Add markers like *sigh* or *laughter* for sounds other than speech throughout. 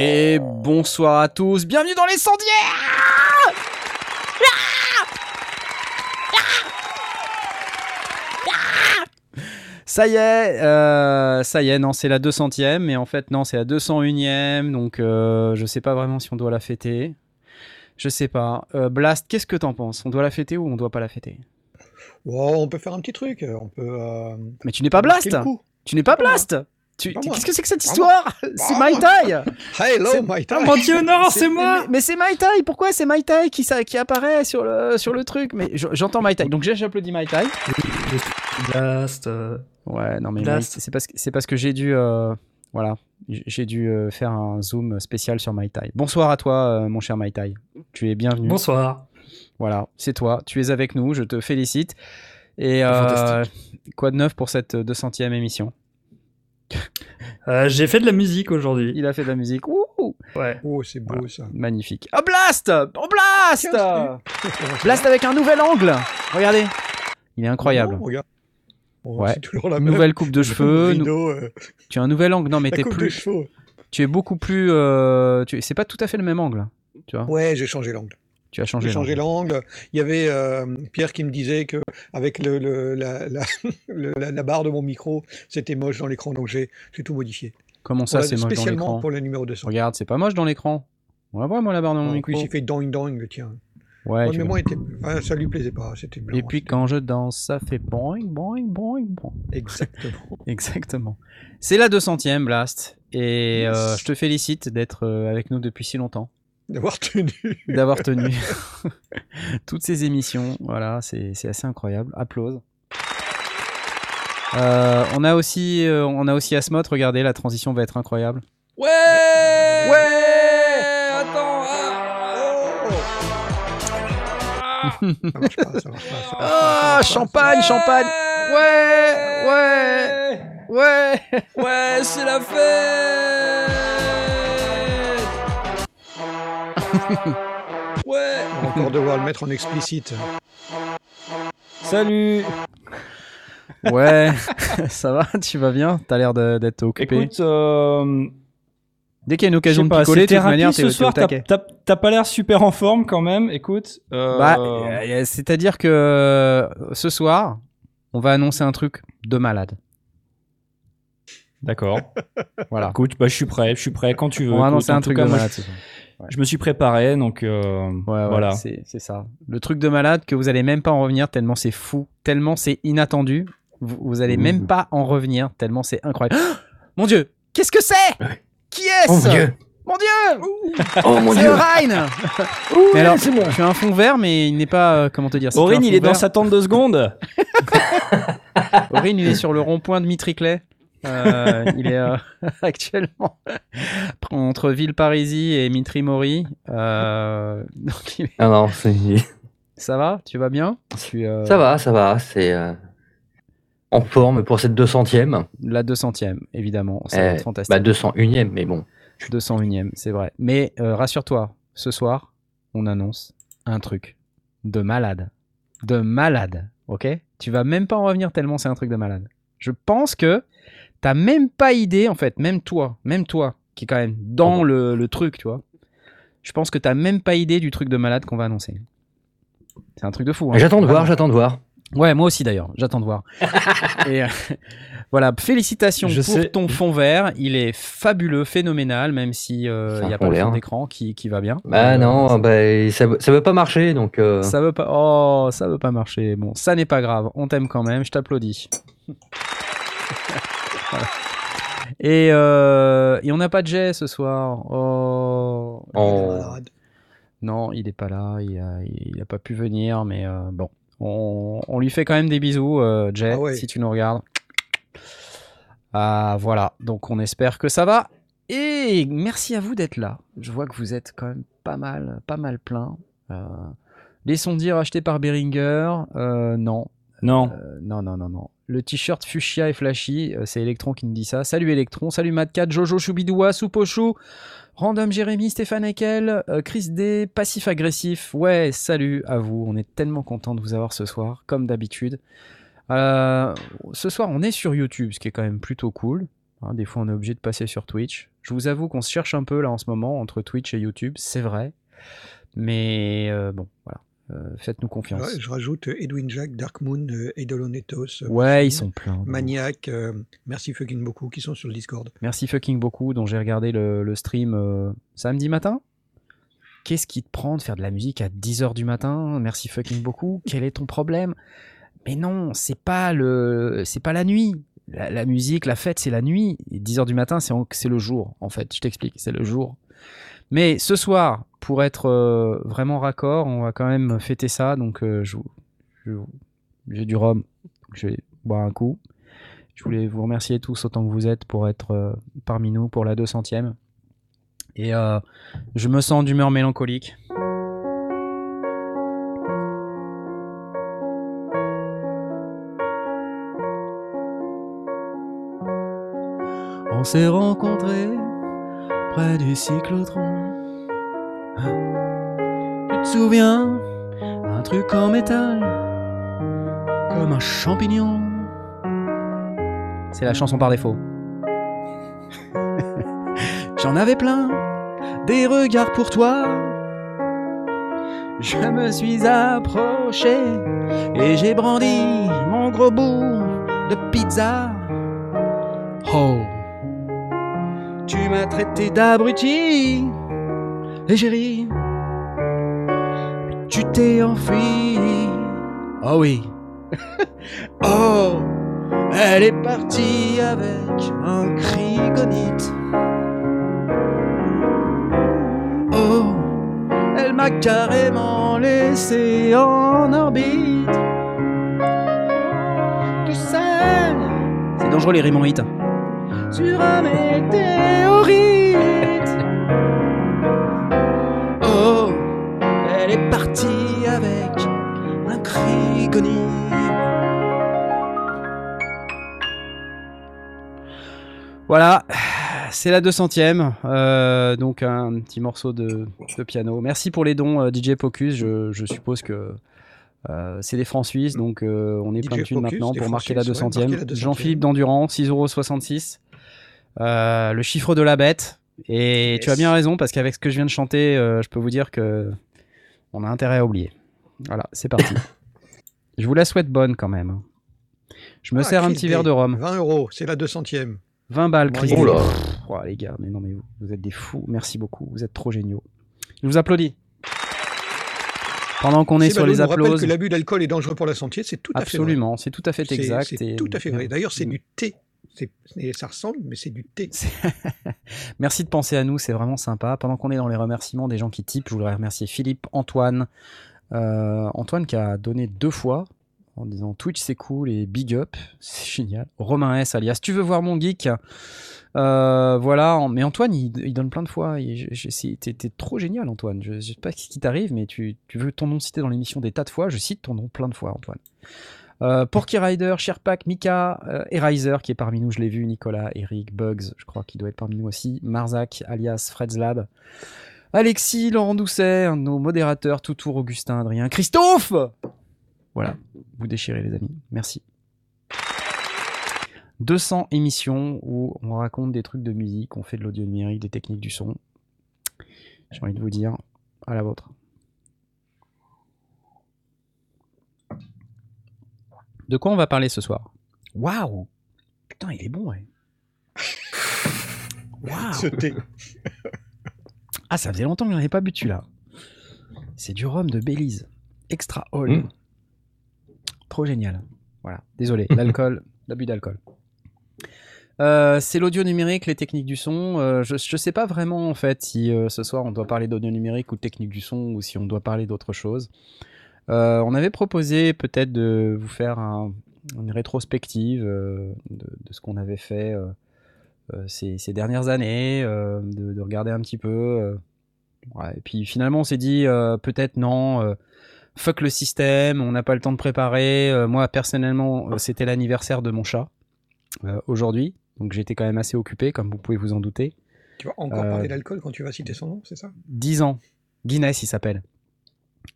Et bonsoir à tous, bienvenue dans les sondières Ça y est, euh, ça y est, non, c'est la 200ème, mais en fait, non, c'est la 201ème, donc euh, je sais pas vraiment si on doit la fêter. Je sais pas. Euh, Blast, qu'est-ce que t'en penses? On doit la fêter ou on doit pas la fêter? Oh, on peut faire un petit truc. On peut. euh, Mais tu n'es pas Blast. Tu n'es pas Blast tu... Qu'est-ce que c'est que cette histoire *laughs* C'est My Tai *laughs* Hello, my Oh mon dieu, non, c'est Mais- moi Mais, mais c'est My Tai Pourquoi c'est My Tai qui, ça- qui apparaît sur le, sur le truc? Mais j'entends My Tai, donc j'applaudis My Tai. Blast. Ouais, non mais c'est parce que c'est parce que j'ai dû euh, voilà, j'ai dû euh, faire un zoom spécial sur My Tai. Bonsoir à toi euh, mon cher My Tai. Tu es bienvenu. Bonsoir. Voilà, c'est toi, tu es avec nous, je te félicite. Et euh, Fantastique. quoi de neuf pour cette 200e émission? Euh, J'ai fait de la musique aujourd'hui. Il a fait de la musique. Ouh, Ouais. Oh, c'est beau Voilà. ça. magnifique. Oh Blast Oh Blast Blast avec un nouvel angle. Regardez. Il est incroyable. Oh, regarde. Oh, Ouais. C'est toujours la même. Nouvelle coupe de cheveux. Rideau, euh, Tu as un nouvel angle. Non mais t'es plus. Tu es beaucoup plus. euh, tu... C'est pas tout à fait le même angle. Tu vois. Ouais, j'ai changé l'angle. Tu as changé. L'angle. Il y avait euh, Pierre qui me disait que avec le, le- la, la, *laughs* le- la- la barre de mon micro, c'était moche dans l'écran, donc j'ai j'ai tout modifié. Comment ça, c'est moche dans spécialement l'écran? pour le numéro 200. Regarde, c'est pas moche dans l'écran. On la voit moi la barre de mon En micro. plus, il fait doing doing, tiens. Ouais. Mais moi, il était... enfin, ça lui plaisait pas, c'était blanc. Et puis quand je danse, ça fait boing boing boing boing. Exactement. *laughs* Exactement. C'est la 200e Blast et Yes. euh, je te félicite d'être euh, avec nous depuis si longtemps, D'avoir tenu. *laughs* d'avoir tenu *laughs* toutes ces émissions. Voilà, c'est c'est assez incroyable. Applause. Euh, on a aussi, euh, on a aussi Asmod. Regardez, la transition va être incroyable. Ouais Ouais Ça marche pas, ça marche pas. ça marche pas, ça Ah, pas. champagne, champagne. Ouais, ouais, ouais. Ouais, c'est la fête *laughs* Ouais On va encore devoir le mettre en explicite. Salut Ouais, *laughs* ça va, tu vas bien? T'as l'air d'être occupé. Écoute, euh, Dès qu'il y a une occasion de picoler, de toute manière, ce soir, t'as pas l'air super en forme quand même, écoute. euh, Bah, c'est-à-dire que euh, ce soir, on va annoncer un truc de malade. D'accord. *laughs* Voilà. Écoute, bah, je suis prêt, je suis prêt quand tu veux. On va annoncer un truc cas, de malade. Je me suis préparé, donc euh, Ouais, ouais, voilà. c'est ça. Le truc de malade que vous allez même pas en revenir tellement c'est fou, tellement c'est inattendu. Vous, vous allez même pas en revenir tellement c'est incroyable. *gasps* mon Dieu, qu'est-ce que c'est? Qui est-ce mon dieu Mon Dieu Oh mon C'est dieu *laughs* Mais alors, je fais un fond vert, mais il n'est pas. euh, comment te dire c'est Aurine, un il fond est dans vert. sa tente de secondes. *laughs* Aurine, il est sur le rond-point de Mitriclet. Euh, il est euh, *laughs* actuellement entre Villeparisis et Mitry-Mori. Euh, donc il est- Ah non, c'est- Ça va? Tu vas bien? Tu, euh, ça va, ça va, c'est euh, en forme pour cette 200e. La 200e, évidemment. Ça va Eh, être fantastique. Bah 201e, mais bon. 201e, c'est vrai. Mais euh, rassure-toi, ce soir, on annonce un truc de malade. De malade, ok? Tu vas même pas en revenir tellement c'est un truc de malade. Je pense que t'as même pas idée, en fait, même toi, même toi, qui est quand même dans Oh. le, le truc, tu vois. Je pense que t'as même pas idée du truc de malade qu'on va annoncer. C'est un truc de fou. hein. J'attends de voir, j'attends de voir. Ouais, moi aussi d'ailleurs, j'attends de voir. *laughs* Et euh, voilà, félicitations Je pour sais. ton fond vert. Il est fabuleux, phénoménal, même si euh, il un n'y a pas le d'écran qui, qui va bien. Bah Euh, non, bah, ça, ça veut pas marcher, donc euh, Ça veut pas. Oh, ça veut pas marcher. Bon, ça n'est pas grave. On t'aime quand même. Je t'applaudis. *laughs* Voilà. Et, euh, et on n'a pas de jet ce soir. Oh. Oh. Non, il est pas là. Il a, il a pas pu venir, mais euh, bon. On, on lui fait quand même des bisous, euh, Jay, Ah ouais. si tu nous regardes. Ah, voilà. Donc on espère que ça va. Et merci à vous d'être là. Je vois que vous êtes quand même pas mal, pas mal plein. Euh, les sons dire achetés par Behringer, euh, non. Non. Euh, non, non, non, non. Le t-shirt fuchsia et flashy, euh, c'est Electron qui nous dit ça. Salut Electron, salut Madcat, Jojo Choubidoua, Soupochou, Random Jérémy, Stéphane Ekel, euh, Chris D, Passif Agressif. Ouais, salut à vous. On est tellement content de vous avoir ce soir, comme d'habitude. Euh, ce soir, on est sur YouTube, ce qui est quand même plutôt cool. Hein, des fois, on est obligé de passer sur Twitch. Je vous avoue qu'on se cherche un peu là en ce moment entre Twitch et YouTube, c'est vrai. Mais bon, voilà. Euh, Faites-nous confiance. Ouais, je rajoute euh, Edwin Jack, Dark Moon, Eidolonetos, euh, Ouais, ils sont pleins. Maniac, euh, merci fucking beaucoup, qui sont sur le Discord. Merci fucking beaucoup, dont j'ai regardé le, le stream euh, samedi matin. Qu'est-ce qui te prend de faire de la musique à 10h du matin? Merci fucking beaucoup. Quel est ton problème? Mais non, c'est pas le c'est pas la nuit. La, la musique, la fête, c'est la nuit. Et 10h du matin, c'est en- c'est le jour, en fait. Je t'explique, c'est le jour. Mais ce soir, pour être euh, vraiment raccord, on va quand même fêter ça. Donc, euh, j'ai du rhum, je vais boire un coup. Je voulais vous remercier tous autant que vous êtes pour être euh, parmi nous pour la 200e. Et je me sens d'humeur mélancolique. On s'est rencontrés près du cyclotron. Tu te souviens Un truc en métal, comme un champignon? C'est la chanson par défaut. *laughs* J'en avais plein, des regards pour toi. Je me suis approché et j'ai brandi mon gros bout de pizza. Oh, tu m'as traité d'abruti, égérie. Tu t'es enfui. Oh oui. *laughs* oh, elle est partie avec un cri gonite. Oh, elle m'a carrément laissé en orbite. Tout seul. C'est dangereux les rimes en hit. Sur un météorite. Voilà, c'est la 200ème, euh, donc un petit morceau de, de piano. Merci pour les dons euh, DJ Pocus, je, je suppose que euh, c'est des francs suisses, donc euh, on est plein de thunes maintenant pour marquer la suisses, ouais, 200ème. marquer la 200e. Jean-Philippe d'Endurant, 6,66€. Euh, le chiffre de la bête. Et Yes. tu as bien raison, parce qu'avec ce que je viens de chanter, euh, je peux vous dire que on a intérêt à oublier. Voilà, c'est parti. *laughs* je vous la souhaite bonne quand même. Je me Ah, sers un petit verre de rhum. 20 euros, c'est la 200e. 20 balles, Chris. Oh là. Pff, oh, les gars, mais non, mais vous, vous êtes des fous. Merci beaucoup. Vous êtes trop géniaux. Je vous applaudis. Pendant qu'on est sur les applauses. que l'abus d'alcool est dangereux pour la santé, c'est tout à fait vrai. Absolument, c'est tout à fait exact. C'est et- tout à fait vrai. D'ailleurs, c'est du thé. Ça ressemble, mais c'est du thé. *laughs* Merci de penser à nous, c'est vraiment sympa. Pendant qu'on est dans les remerciements des gens qui typent, je voudrais remercier Philippe, Antoine. Euh, Antoine qui a donné deux fois en disant Twitch c'est cool et big up, c'est génial. Romain S alias Tu veux voir mon geek? Euh, Voilà, mais Antoine il, donne plein de fois. T'es trop génial Antoine. Je, je sais pas ce qui t'arrive, mais tu, tu veux ton nom cité dans l'émission des tas de fois. Je cite ton nom plein de fois Antoine. Euh, Porky Rider, Sherpak, Mika, euh, Erizer qui est parmi nous, je l'ai vu, Nicolas, Eric, Bugs, je crois qu'il doit être parmi nous aussi, Marzac, alias Fred's Lab, Alexis, Laurent Doucet, nos modérateurs, Toutour, Augustin, Adrien, Christophe Voilà, vous déchirez les amis, merci. 200 émissions où on raconte des trucs de musique, on fait de l'audio numérique, des techniques du son. J'ai envie de vous dire, à la vôtre. De quoi on va parler ce soir? Waouh Putain, il est bon, ouais. *laughs* Waouh *laughs* Ce thé. Ah, ça faisait longtemps que j'en avais pas bu celui-là. C'est du rhum de Belize. Extra old. Mm. Trop génial. Voilà. Désolé, *laughs* l'alcool, l'abus d'alcool. Euh, c'est l'audio numérique, les techniques du son. Euh, je, je sais pas vraiment en fait si euh, ce soir on doit parler d'audio numérique ou de technique du son ou si on doit parler d'autre chose. On avait proposé peut-être de vous faire un- une rétrospective de, de ce qu'on avait fait ces, ces dernières années, de, de regarder un petit peu Ouais, et puis finalement, on s'est dit peut-être non, fuck le système, on n'a pas le temps de préparer. Euh, moi, personnellement, euh, c'était l'anniversaire de mon chat euh, aujourd'hui, donc j'étais quand même assez occupé, comme vous pouvez vous en douter. Tu vas encore parler d'alcool quand tu vas citer son nom, c'est ça? 10 ans. Guinness, il s'appelle.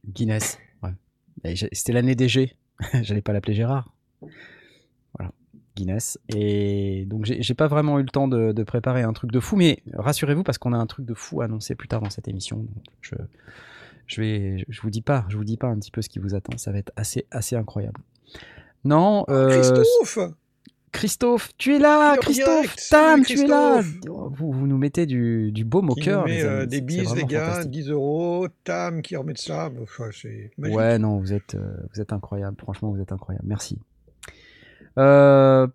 Guinness, ouais. C'était l'année des G. *laughs* J'allais pas l'appeler Gérard. Voilà, Guinness. Et donc, j'ai pas vraiment eu le temps de, de préparer un truc de fou, mais rassurez-vous, parce qu'on a un truc de fou à annoncer plus tard dans cette émission. Donc, je, je vais, je vous dis pas, je vous dis pas un petit peu ce qui vous attend. Ça va être assez, assez incroyable. Non, euh, Christophe Christophe, tu es là, Christophe. Tam, tu es là. Christophe. Vous, vous nous mettez du, du baume au cœur. nous met les euh, des bises, les gars, fantastique. 10 euros, Tam qui remet de ça, enfin. Ouais, non, vous êtes, euh, vous êtes incroyable. Franchement, vous êtes incroyable. Merci. Euh,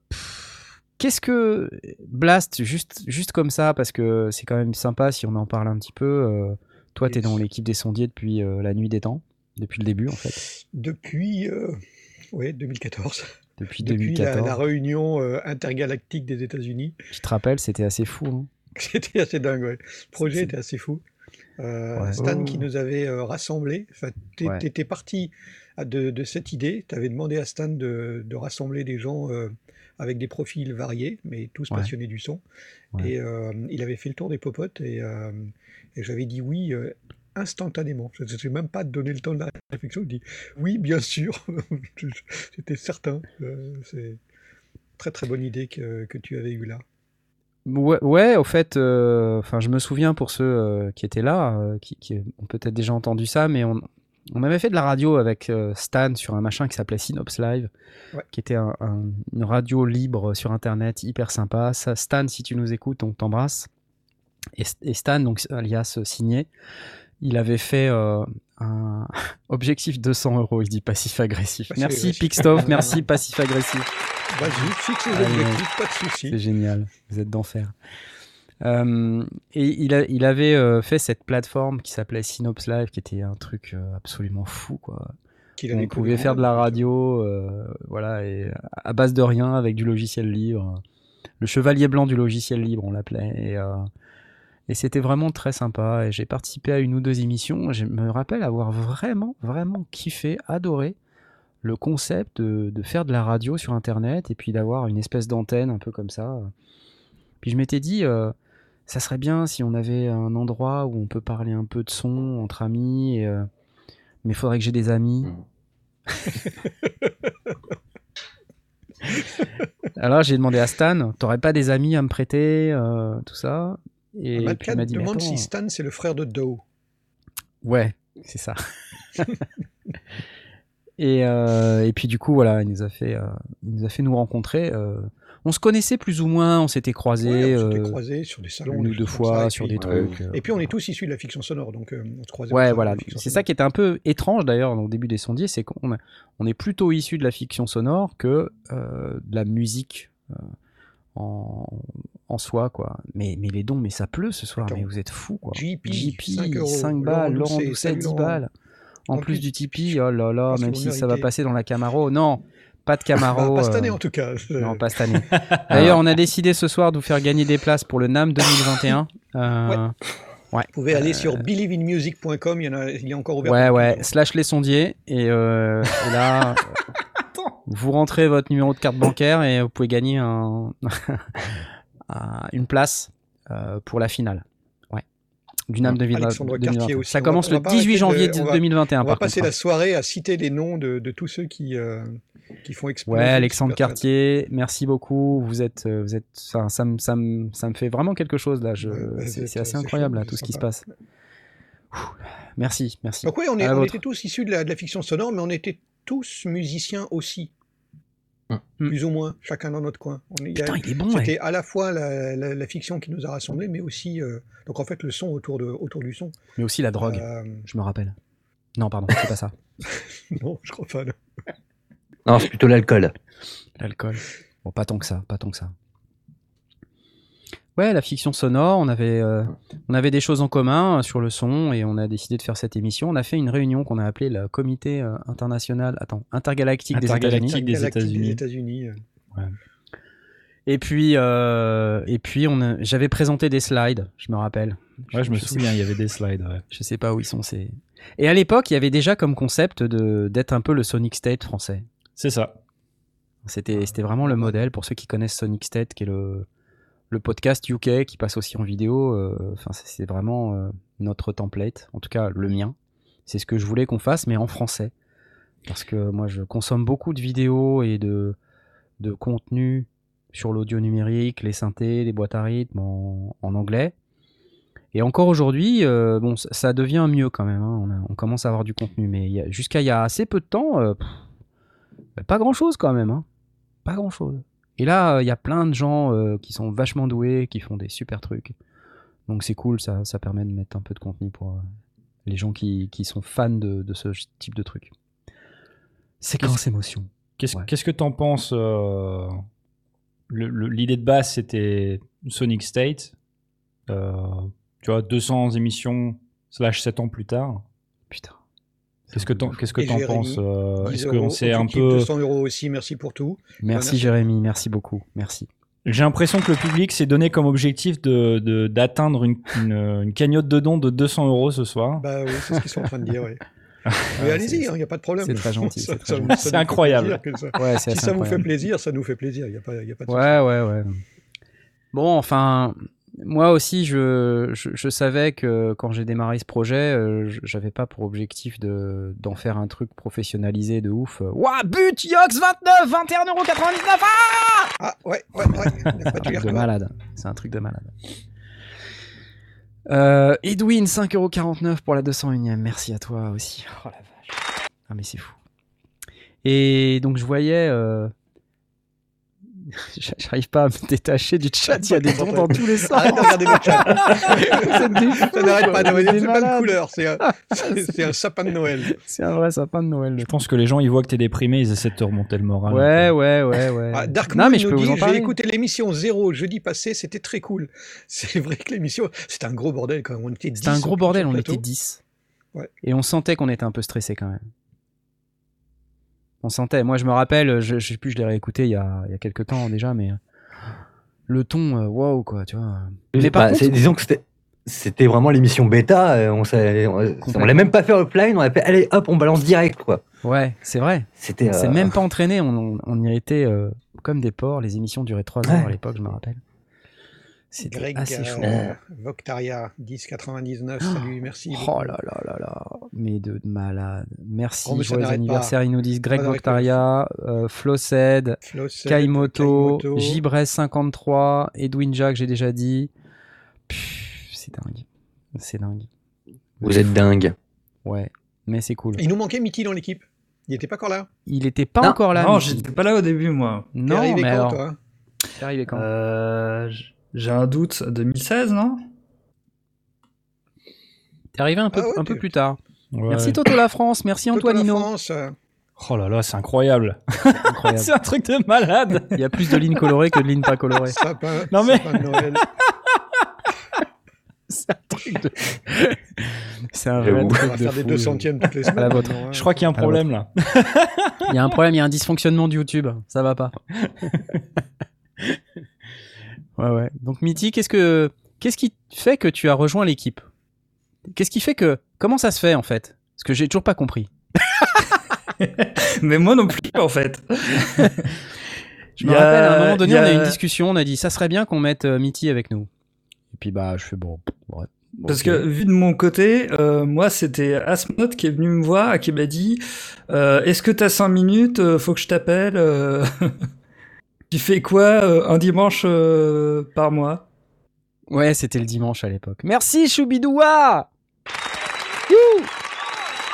Qu'est-ce que Blast, juste, juste comme ça, parce que c'est quand même sympa si on en parle un petit peu. Euh, toi, tu es dans l'équipe des sondiers depuis euh, la nuit des temps, depuis le début en fait, Depuis euh, ouais, 2014, depuis, depuis la, 2014. la réunion euh, intergalactique des États-Unis, Je te rappelle, c'était assez fou. hein. *laughs* c'était assez dingue. Ouais. Le projet était assez fou. Euh, Ouais. Stan Oh. qui nous avait euh, rassemblés, enfin, Ouais. t'étais parti à- de, de cette idée, tu avais demandé à Stan de, de rassembler des gens euh, avec des profils variés, mais tous Ouais. passionnés du son. Ouais. Et euh, il avait fait le tour des popotes et, euh, et j'avais dit oui euh, instantanément. Je n'ai même pas donné le temps de la réflexion. Je dis oui, bien sûr. *laughs* J'étais certain. Euh, C'est très très bonne idée que, que tu avais eue là. Ouais, ouais, au fait, euh, enfin, je me souviens pour ceux euh, qui étaient là, euh, qui, qui ont peut-être déjà entendu ça, mais on, on avait fait de la radio avec Stan sur un machin qui s'appelait Synops Live, Ouais. qui était un- un- une radio libre sur Internet, hyper sympa. Ça, Stan, si tu nous écoutes, on t'embrasse. Et, et Stan, donc alias euh, signé, il avait fait euh, un *laughs* objectif 200 euros. Il dit passif agressif. Passif merci. Pixtov, *laughs* merci passif agressif. Vas-y, fixe les objectifs, pas de souci. C'est génial, vous êtes d'enfer. Euh, et il, a- il avait euh, fait cette plateforme qui s'appelait Synops Live, qui était un truc absolument fou, quoi. On pouvait faire de la radio, voilà, et à base de rien, avec du logiciel libre. Le chevalier blanc du logiciel libre, on l'appelait. Et, euh, et c'était vraiment très sympa. Et j'ai participé à une ou deux émissions. Je me rappelle avoir vraiment, vraiment kiffé, adoré le concept de, de faire de la radio sur Internet et puis d'avoir une espèce d'antenne un peu comme ça. Puis je m'étais dit, euh, ça serait bien si on avait un endroit où on peut parler un peu de son entre amis. et, euh, mais il faudrait que j'ai des amis. *laughs* Alors j'ai demandé à Stan, t'aurais pas des amis à me prêter, euh, tout ça? Et puis Malkat il m'a dit, mais demande si Stan c'est le frère de Doe. Ouais, c'est ça. *laughs* et, euh, et puis du coup, voilà, il nous a fait, euh, il nous, a fait nous rencontrer. euh, on se connaissait plus ou moins, on s'était croisés Ouais, on s'était croisés sur des salons, une ou deux fois ça, sur puis- des trucs. Et puis on est tous issus de la fiction sonore, donc on se croisait. Ouais, voilà. C'est ça qui est un peu étrange d'ailleurs au début des sondiers, c'est qu'on on est plutôt issu de la fiction sonore que de la musique en, en soi, quoi. Mais, mais les dons, mais ça pleut ce soir, Attends. mais vous êtes fous, quoi. JP, 5 5 euros. balles, Laurent Doucet, Doucet, salut 10 Laurent. balles. En, En plus plus, du Tipeee, oh là là, même si ça va passer dans la Camaro. Non, pas de *laughs* Camaro. Bah, pas cette euh, année en tout cas. non, pas cette année. *laughs* D'ailleurs, on a décidé ce soir de vous faire gagner des places pour le NAM 2021. Euh, Vous pouvez aller sur believeinmusic.com, il y en a, il y a encore ouvert. Ouais, ouais, slash les sondiers. Et, euh, et là, euh, *laughs* vous rentrez votre numéro de carte bancaire et vous pouvez gagner un, *laughs* un- une place euh, pour la finale. Ouais. Du NAM 2020 Alexandre 2021. Cartier aussi. Ça commence va le pas 18 arrêter janvier de- on va- 2021. On va par passer contre. la soirée à citer les noms de, de tous ceux qui, euh, qui font exploser. Ouais, le Alexandre. Cartier, merci beaucoup. Vous êtes, euh, vous êtes, ça, me, ça, me, ça me fait vraiment quelque chose là. Je, Ouais, ouais, c'est, assez incroyable là, tout ce qui se passe. Ouh, Merci, merci. Donc oui, on, est, était tous issus de la, de la fiction sonore, mais on était tous musiciens aussi. Hum. Plus ou moins, chacun dans notre coin. On, y a- Putain, il est bon. ouais. C'était à la fois la, la- la fiction qui nous a rassemblés, mais aussi euh, donc en fait le son autour, de, autour du son. Mais aussi la drogue. Euh, Je me rappelle. Non, pardon, c'est pas ça. *laughs* non, je crois pas. non. Non, c'est plutôt l'alcool. L'alcool. Bon, pas tant que ça, pas tant que ça. Ouais, la fiction sonore, on avait, euh, on avait des choses en commun euh, sur le son et on a décidé de faire cette émission. On a fait une réunion qu'on a appelée le Comité euh, international, attends, intergalactique, Intergalactique des États-Unis. États-Unis. États-Unis. euh. Et puis, euh, et puis on a- j'avais présenté des slides, je me rappelle. Ouais, je me souviens, il y avait des slides. ouais. Je sais pas où ils sont. ces- Et à l'époque, il y avait déjà comme concept de d'être un peu le Sonic State français. C'est ça. C'était c'était vraiment le modèle pour ceux qui connaissent Sonic State, qui est le le podcast UK qui passe aussi en vidéo. euh, c'est- vraiment euh, notre template, en tout cas le mien. C'est ce que je voulais qu'on fasse, mais en français, parce que moi, je consomme beaucoup de vidéos et de de contenu sur l'audio numérique, les synthés, les boîtes à rythme en, anglais. Et encore aujourd'hui, euh, bon, ça, devient mieux quand même. hein. On, commence à avoir du contenu, mais jusqu'à il y a assez peu de temps, pas grand chose quand même. hein. Pas grand chose. Et là, euh, il y a plein de gens euh, qui sont vachement doués, qui font des super trucs. Donc c'est cool, ça, ça permet de mettre un peu de contenu pour euh, les gens qui, qui sont fans de, de ce type de truc. Séquence émotion. Qu'est-ce Ouais. que t'en penses euh, L'idée de base, c'était Sonic State. Euh, tu vois, 200 émissions slash 7 ans plus tard? Putain. Qu'est-ce que t'en qu'est-ce que t'en penses euh, 10 Est-ce qu'on s'est un peu... 200 euros aussi, merci pour tout. Merci merci. Jérémy, merci beaucoup. Merci. J'ai l'impression que le public s'est donné comme objectif de de- d'atteindre une, une, une cagnotte de dons de 200 euros ce soir. Bah oui, c'est ce qu'ils sont en train de dire, oui. *laughs* Mais Ouais, allez-y, il n'y a pas de problème. c'est très gentil, Ça- c'est très ça- gentil. ça C'est nous fait incroyable. Ouais, c'est Si ça vous fait plaisir, ça nous fait plaisir. Il n'y a, pas- il y a pas de souci. Ouais, ouais, ouais. Bon, enfin, moi aussi, je, je, je savais que quand j'ai démarré ce projet, euh, j'avais pas pour objectif de d'en faire un truc professionnalisé de ouf. Ouah, but, Yox 29, 21,99€, ah Ah, ouais, ouais, ouais. *laughs* C'est un truc de malade. C'est un truc de malade. Euh, Edwin, 5,49€ pour la 201ème. Merci à toi aussi. Oh la vache. Ah, mais c'est fou. Et donc, je voyais. euh, *laughs* J'arrive pas à me détacher du chat. Il y a des dons dans tous les sens. Arrête de regarder le chat. *laughs* Ça n'arrête pas c'est pas de couleur, c'est un, c'est- un sapin de Noël. C'est un vrai sapin de Noël. Je pense que les gens, ils voient que t'es déprimé, ils essaient de te remonter le moral. Ouais, ouais, ouais, ouais. *laughs* Ah, Dark non, Moon mais je peux vous dit, en j'ai écouté l'émission 0 jeudi passé, c'était très cool. C'est vrai que l'émission, c'était un gros bordel quand même. On était 10 C'était un gros bordel, on était plateau. 10. Ouais. Et on sentait qu'on était un peu stressé quand même. On sentait. Moi, je me rappelle, je, je sais plus, je l'ai réécouté il y a, il y a quelques temps déjà, mais le ton, euh, waouh, quoi, tu vois. Mais par Bah, contre, c'est- disons que c'était. C'était vraiment l'émission bêta, euh, on, on l'a même pas fait offline, on a fait allez hop, on balance direct quoi. ouais, c'est vrai. C'était. On s'est euh, même pas entraîné, on, on, on y était euh, comme des porcs. Les émissions duraient 3 heures Ouais. à l'époque, je me rappelle. C'était Greg assez euh, chaud. Voctaria 1099, salut, merci. Oh beaucoup. là là là là, mais de malade. Merci, Oh, joyeux anniversaire. Ils nous disent Greg. Voctaria, euh, Flossed, Flossed, Kaimoto, Kaimoto. Gibrez53, Edwin Jack, j'ai déjà dit. C'est dingue. C'est dingue. Vous êtes dingue. Ouais, mais c'est cool. Il nous manquait Mitty dans l'équipe. Il était pas encore là. Il était pas Non. encore là. non, j'étais pas là au début, moi. Non, arrivé mais quand, alors, t'es arrivé quand? Euh, J'ai un doute, 2016, non? T'es arrivé un peu, Ah ouais, un peu plus tard. Ouais. Merci Toto la France, merci Antoinino. France, euh, Oh là là, c'est incroyable. *laughs* C'est un truc de malade. *laughs* Il y a plus de lignes colorées que de lignes pas colorées. sapin, Non, mais- sapin de Noël. *laughs* C'est un truc de. C'est un vrai On truc va de faire des fou. deux centièmes toutes les semaines. la vôtre. maintenant. Je crois qu'il y a un problème là. Il y a un problème, il y a un dysfonctionnement de YouTube. Ça va pas. Ouais, ouais. Donc, Mitty, qu'est-ce que, qu'est-ce qui fait que tu as rejoint l'équipe? Qu'est-ce qui fait que, comment ça se fait en fait? Parce que j'ai toujours pas compris. *laughs* Mais moi non plus, en fait. *laughs* Je me a- rappelle, à un moment donné, a- on a eu une discussion, on a dit, ça serait bien qu'on mette euh, Mitty avec nous. Et puis, bah, je fais bon. ouais, Parce que vu de mon côté, euh, moi c'était Asmod qui est venu me voir et qui m'a dit euh, Est-ce que t'as 5 minutes? Euh, Faut que je t'appelle. Tu fais quoi euh, un dimanche euh, par mois? Ouais, c'était le dimanche à l'époque. Merci Choubidoua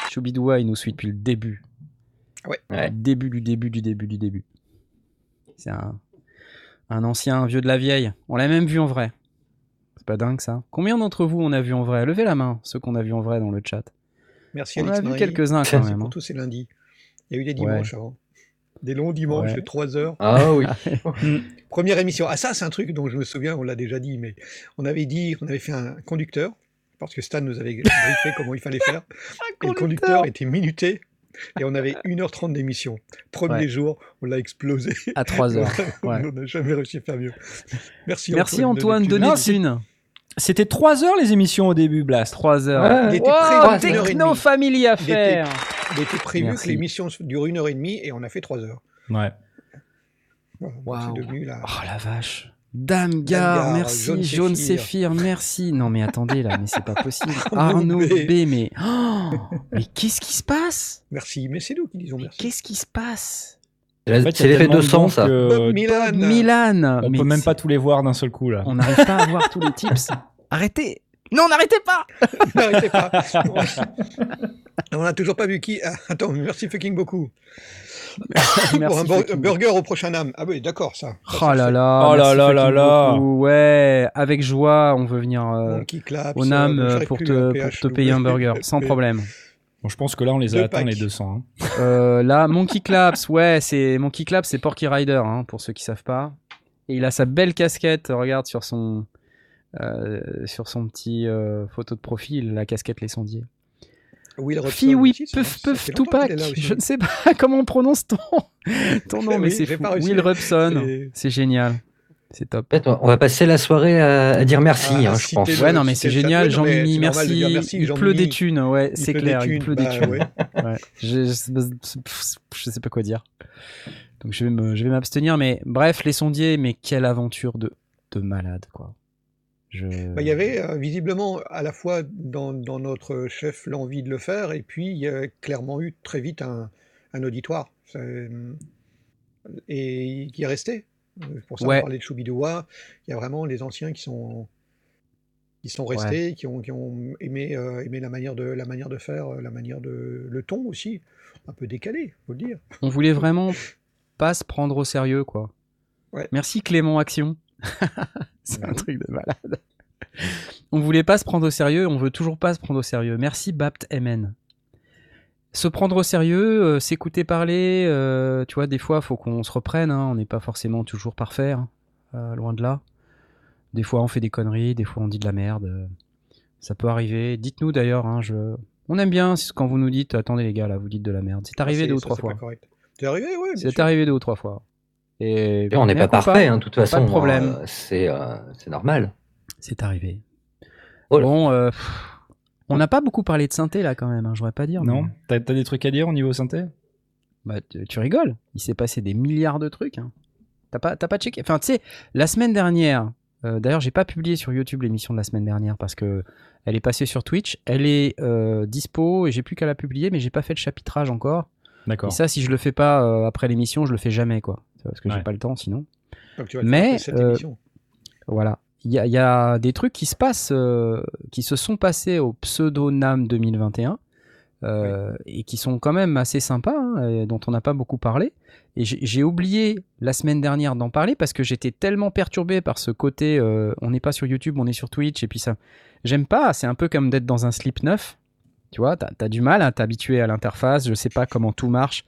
Choubidoua, il nous suit depuis le début. Ouais. Début du début du début du début. C'est un, un ancien un vieux de la vieille. On l'a même vu en vrai. C'est pas dingue ça. Combien d'entre vous on a vu en vrai? Levez la main, ceux qu'on a vu en vrai dans le chat. Merci On Alex a vu quelques-uns quand même. Pour hein. tous ces lundis. Il y a eu des dimanches avant. Des longs dimanches Ouais. de 3 heures. Ah oui. *laughs* *laughs* Première émission. Ah ça, c'est un truc dont je me souviens, on l'a déjà dit, mais on avait dit, on avait fait un conducteur, parce que Stan nous avait briefé *laughs* comment il fallait faire. Et le conducteur était minuté. et on avait 1h30 d'émission. Premier Ouais. jour, on l'a explosé. À 3 heures. Ouais. on n'a jamais réussi à faire mieux. Merci, Merci Antoine de c'est- Neptune. C'était 3 heures les émissions au début, Blast. 3 heures. Ouais. Il était Wow, prévu une heure et Techno demie. Family à Il était- faire. Il était prévu Merci. que l'émission dure une heure et demie et on a fait trois heures. Ouais. Waouh. C'est devenu la... Oh la vache. Dame Gare, Gare, merci. Jaune Jaune Séphir. Merci. Non mais attendez là, mais c'est pas possible. *laughs* Arnaud B. Mais. Oh, *gasps* mais qu'est-ce qui se passe? Merci, mais c'est nous qui disons merci. qu'est-ce qui se passe? C'est En fait, l'effet de sang, ça. que Milan Milan. On mais peut même pas tous les voir d'un seul coup là. On n'arrive pas à voir tous les tips. *laughs* Arrêtez. Non, n'arrêtez pas. *laughs* N'arrêtez pas. *laughs* on n'a toujours pas vu qui. Ah, attends, merci fucking beaucoup. Pour un Merci. bur- fucking- burger au prochain âme. Ah oui, d'accord, ça. Oh ça, là là. Oh là là là là. Ouais, avec joie, on veut venir euh, au NAM euh, euh, pour te, pour PH, te payer un burger, sans problème. Bon, je pense que là on les a atteints les 200. hein. Euh, là, Monkey Claps, ouais, c'est Monkey Claps, c'est Porky Rider, hein, pour ceux qui savent pas. Et il a sa belle casquette, regarde sur son euh, sur son petit euh, photo de profil, la casquette les sondiers. Will Robson Fi oui, fait longtemps Tupac. Je ne sais pas *laughs* comment on prononce ton ton *laughs* nom, mais Oui, c'est fou. Will Robson, C'est- c'est génial, c'est top. En fait, on va passer la soirée à, à dire merci, Ah, hein, je pense. le- Ouais, non, mais c'est génial, Jean-Mimi, merci. merci, il pleut des thunes, ouais, c'est clair, il pleut des bah, thunes. ouais. Ouais, je, je, je sais pas quoi dire. Donc je vais me, je vais m'abstenir, mais bref, les sondiers, mais quelle aventure de, de malade, quoi. Je... Bah, il y avait euh, visiblement à la fois dans, dans notre chef l'envie de le faire, et puis il y a clairement eu très vite un, un auditoire. Ça, Et qui est resté. Euh, Pour ça, Ouais. on parlait de Choubidoua. Il y a vraiment les anciens qui sont, qui sont restés, qui, ont, qui ont aimé, euh, aimé la, manière de, la manière de faire, euh, la manière de. le ton aussi, un peu décalé, faut le dire. On voulait vraiment pas se prendre au sérieux, quoi. Ouais. Merci Clément Action. *laughs* C'est un oui. truc de malade. On voulait pas se prendre au sérieux, on veut toujours pas se prendre au sérieux. Merci Bapt MN. Se prendre au sérieux, euh, s'écouter parler, euh, tu vois, des fois, faut qu'on se reprenne. hein, on n'est pas forcément toujours parfait, hein, euh, loin de là. Des fois, on fait des conneries, des fois, on dit de la merde. euh, ça peut arriver. Dites-nous d'ailleurs, hein, je... on aime bien quand vous nous dites, attendez les gars, là, vous dites de la merde. C'est arrivé Ah, deux ou trois fois. pas correct. C'est arrivé, oui. C'est arrivé deux ou trois fois. Et, Et on n'est pas parfait, hein, de toute façon. de problème. euh, c'est euh, c'est normal. C'est arrivé. Oh bon, euh, pff, on n'a pas beaucoup parlé de synthé là quand même, hein, je voudrais pas dire. Non mais- T'as t'as des trucs à dire au niveau synthé? Bah, tu, tu rigoles, il s'est passé des milliards de trucs. hein. T'as pas, t'as pas checké? Enfin, tu sais, la semaine dernière, euh, d'ailleurs, j'ai pas publié sur YouTube l'émission de la semaine dernière parce que elle est passée sur Twitch. Elle est euh, dispo et j'ai plus qu'à la publier, mais j'ai pas fait le chapitrage encore. Et D'accord. ça, si je le fais pas euh, après l'émission, je le fais jamais, quoi. Parce que j'ai Ouais. pas le temps sinon. Donc, tu vas le Mais, faire cette euh, émission. Voilà. Il y a, il y a des trucs qui se passent, euh, qui se sont passés au pseudo NAM 2021 euh, et qui sont quand même assez sympas, hein, et dont on n'a pas beaucoup parlé. Et j'ai j'ai oublié la semaine dernière d'en parler parce que j'étais tellement perturbé par ce côté euh, on n'est pas sur YouTube, on est sur Twitch et puis ça. J'aime pas, c'est un peu comme d'être dans un slip neuf. Tu vois, t'as as du mal à t'habituer à l'interface, je sais pas comment tout marche.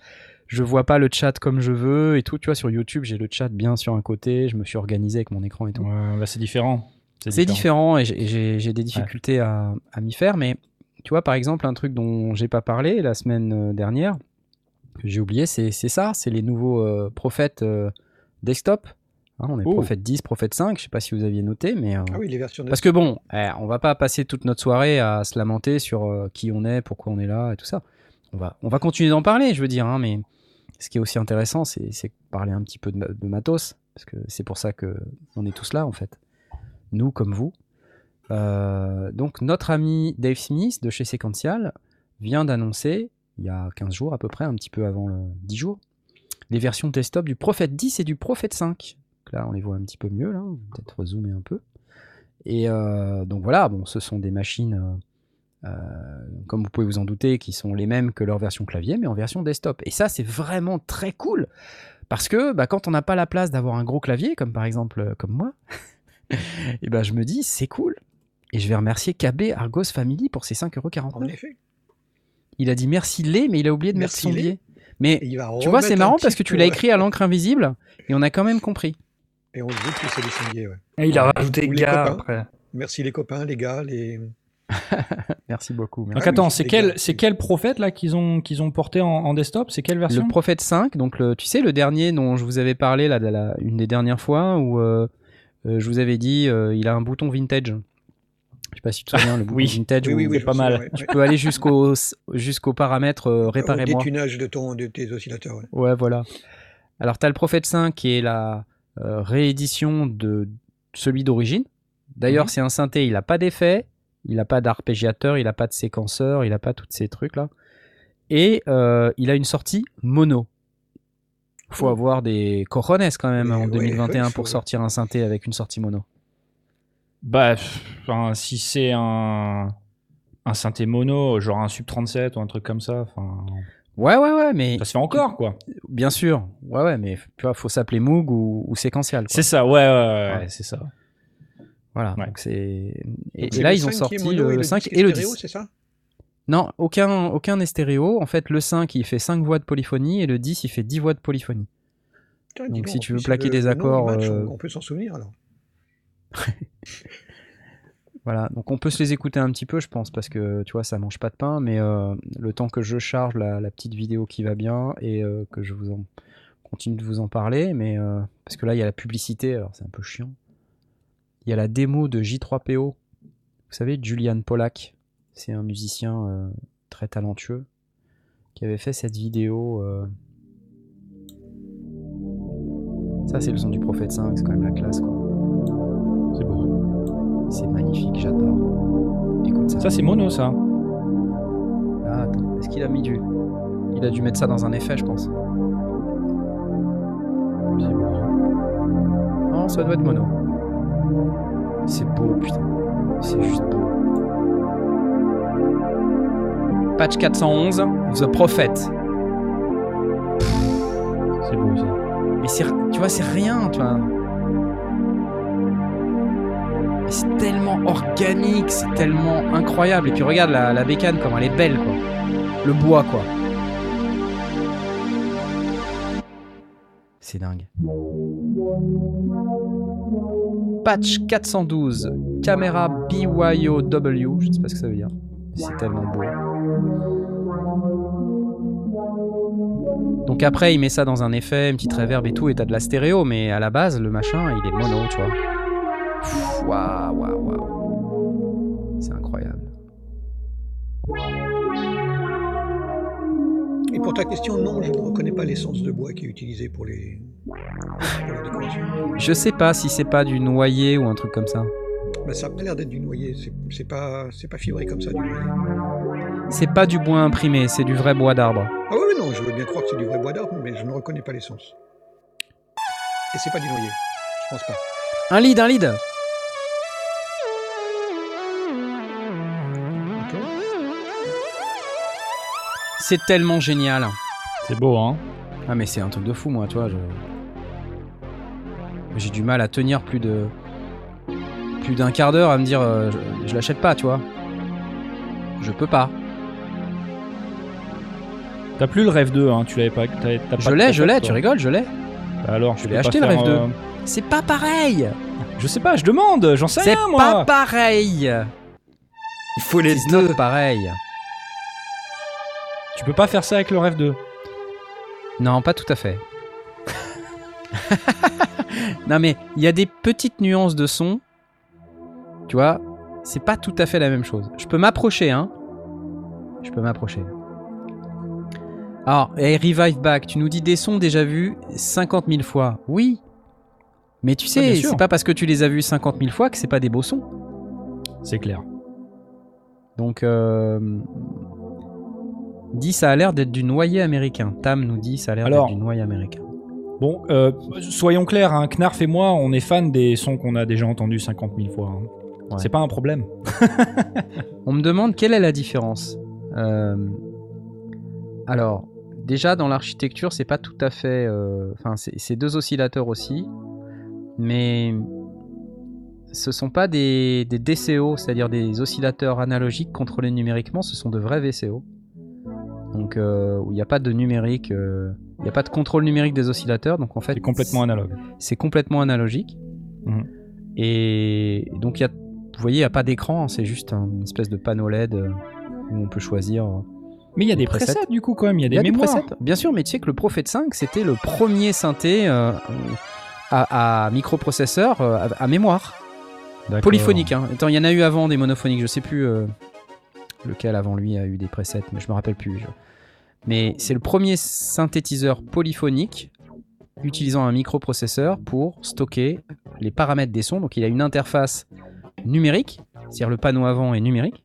Je vois pas le chat comme je veux et tout. Tu vois, sur YouTube, j'ai le chat bien sur un côté, je me suis organisé avec mon écran et tout. Ouais, bah, c'est différent. C'est différent et j'ai- et j'ai j'ai des difficultés à, à m'y faire, mais tu vois, par exemple, un truc dont j'ai pas parlé la semaine euh, dernière, que j'ai oublié, c'est ça, c'est les nouveaux euh, prophètes euh, desktop. Hein, on est Oh. prophète 10, prophète 5, je sais pas si vous aviez noté, mais... euh, Ah oui, les versions de Parce que bon, eh, on va pas passer toute notre soirée à se lamenter sur euh, qui on est, pourquoi on est là et tout ça. On va, on va continuer d'en parler, je veux dire, hein, mais ce qui est aussi intéressant, c'est parler un petit peu de, ma- de matos, parce que c'est pour ça que on est tous là en fait, nous comme vous. Euh, donc notre ami Dave Smith de chez Sequential vient d'annoncer, il y a 15 jours à peu près, un petit peu avant le 10 jours, les versions desktop du Prophet 10 et du Prophet 5. Donc là, on les voit un petit peu mieux, là, va peut-être zoomer un peu. Et euh, donc voilà, bon, ce sont des machines, euh, comme vous pouvez vous en douter, qui sont les mêmes que leur version clavier, mais en version desktop. Et ça, c'est vraiment très cool, parce que bah, quand on n'a pas la place d'avoir un gros clavier, comme par exemple euh, comme moi, *laughs* et ben je me dis, c'est cool. Et je vais remercier KB Argos Family pour ses En 5,49€. effet. Il a dit merci les, mais il a oublié de Merci mettre son les. billet. Mais Et il va tu vois, c'est marrant parce que tu l'as écrit à l'encre invisible, et on a quand même compris. Et on se dit que c'est les sondiers, ouais. Et il a rajouté gars copains. après. Merci les copains, les gars, les... *laughs* Merci beaucoup. Donc merci. Ah, attends, mais c'est quel, c'est quel prophète là qu'ils ont, qu'ils ont porté en, en desktop? C'est quelle version? Le Prophète 5, donc le, tu sais, le dernier dont je vous avais parlé là, de la- une des dernières fois où euh, euh, je vous avais dit euh, il a un bouton vintage. Je sais pas si tu te *laughs* souviens, le bouton oui. vintage. Oui, oui, c'est pas mal. ouais, Tu ouais. peux aller jusqu'au jusqu'au paramètre euh, Au réparez-moi. détunage de, ton, de tes oscillateurs. ouais. Ouais, voilà. Alors, tu as le Prophète 5 qui est la euh, réédition de celui d'origine. D'ailleurs, Mhm. c'est un synthé, il n'a pas d'effet, il n'a pas d'arpégiateur, il n'a pas de séquenceur, il n'a pas tous ces trucs-là. Et euh, il a une sortie mono. faut Oh. avoir des cojones quand même Mais en ouais, 2021 ouais, pour sortir un synthé avec une sortie mono. Bah, pff, enfin, si c'est un, un synthé mono, genre un Sub 37 ou un truc comme ça, enfin, Ouais, ouais, ouais, mais ça se fait encore quoi. bien sûr. Ouais, ouais, mais tu vois, faut s'appeler Moog ou, ou séquentiel. C'est ça, ouais, ouais, ouais, Ouais. c'est ça. Voilà, Ouais. donc c'est. Et, là, ils ont 5 qui sorti le, et 5 10 et le stéréo, 10. c'est ça? Non, aucun, aucun n'est stéréo. En fait, le 5, il fait 5 voix de polyphonie et le 10, il fait 10 voix de polyphonie. Putain, Donc, si tu veux plaquer le- des le accords, match, euh, on- peut s'en souvenir alors. *laughs* Voilà, donc on peut se les écouter un petit peu, je pense, parce que tu vois, ça mange pas de pain, mais euh, le temps que je charge la, la petite vidéo qui va bien et euh, que je vous en continue de vous en parler, mais parce que là, il y a la publicité, alors c'est un peu chiant. Il y a la démo de J3PO. Vous savez, Julian Pollack, c'est un musicien euh, très talentueux qui avait fait cette vidéo. euh. Ça, c'est le son du Prophète 5, c'est quand même la classe, quoi. C'est beau. C'est magnifique, j'adore. Écoute ça. Ça, c'est mono, ça. Ah, attends, est-ce qu'il a mis du. Il a dû mettre ça dans un effet, je pense. C'est beau. Non, ça doit être mono. C'est beau, putain. C'est juste beau. Patch 411, The Prophet. C'est beau, ça. Mais c'est, tu vois, c'est rien, tu vois. C'est tellement organique, c'est tellement incroyable. Et puis regarde la, la bécane, comme elle est belle, quoi. Le bois, quoi. Dingue. Patch 412, caméra BYOW, je sais pas ce que ça veut dire. C'est tellement beau. Donc après, il met ça dans un effet, une petite reverb et tout, et t'as de la stéréo, mais à la base, le machin, il est mono, tu vois. Waouh, waouh, waouh. C'est incroyable. Pour ta question, non, je ne reconnais pas l'essence de bois qui est utilisée pour les, pour la décoration. Je sais pas si c'est pas du noyer ou un truc comme ça. Bah, ça a pas l'air d'être du noyer, c'est- pas, c'est pas fibré comme ça du noyer. C'est pas du bois imprimé, c'est du vrai bois d'arbre. Ah oui, non, je veux bien croire que c'est du vrai bois d'arbre, mais je ne reconnais pas l'essence. Et c'est pas du noyer, je pense pas. Un lead, un lead C'est tellement génial. C'est beau, hein. Ah mais c'est un truc de fou moi, je- J'ai du mal à tenir plus de plus d'un quart d'heure à me dire euh, je, je l'achète pas, tu vois. Je peux pas. T'as plus le rêve 2, hein. Tu l'avais pas. Je l'ai, je l'ai, toi. tu rigoles, je l'ai. Bah alors, Je tu l'ai acheté, le rêve 2. euh, C'est pas pareil. Je sais pas, je demande, j'en sais C'est rien, moi. pas pareil. Il faut les C'est deux. pareil. Tu peux pas faire ça avec le rêve 2. Non, pas tout à fait. *laughs* non mais il y a des petites nuances de son. Tu vois, c'est pas tout à fait la même chose. Je peux m'approcher, hein. Je peux m'approcher. Alors, hey, Revive Back, tu nous dis des sons déjà vus 50 000 fois. Oui. Mais tu Ouais, sais, c'est pas parce que tu les as vus 50 000 fois que c'est pas des beaux sons. C'est clair. Donc, euh, dit ça a l'air d'être du noyer américain. Tam nous dit ça a l'air d'être du noyer américain. Bon, euh, soyons clairs, hein, Knarf et moi, on est fans des sons qu'on a déjà entendus 50 000 fois. hein. Ouais. C'est pas un problème. *laughs* On me demande quelle est la différence. Euh, alors, déjà dans l'architecture, c'est pas tout à fait. euh, Enfin, c'est c'est deux oscillateurs aussi, mais ce sont pas des, des DCO, c'est-à-dire des oscillateurs analogiques contrôlés numériquement. Ce sont de vrais VCO. Donc, euh, où il n'y a pas de numérique, euh, il n'y a pas de contrôle numérique des oscillateurs. Donc, en fait, C'est complètement analogue. c'est complètement analogique. Mhm. Et donc il y a vous voyez, il n'y a pas d'écran, c'est juste un- une espèce de panneau LED euh, où on peut choisir. euh, Mais il y a des presets. presets du coup quand même, il y a des y a des mémoires. presets, bien sûr, mais tu sais que le Prophet 5, c'était le premier synthé euh, à, à microprocesseur euh, à, à mémoire. Polyphonique. Hein. Attends, il y en a eu avant des monophoniques, je sais plus euh, lequel avant lui a eu des presets, mais je me rappelle plus. Mais c'est le premier synthétiseur polyphonique utilisant un microprocesseur pour stocker les paramètres des sons. Donc il a une interface numérique, c'est-à-dire le panneau avant est numérique.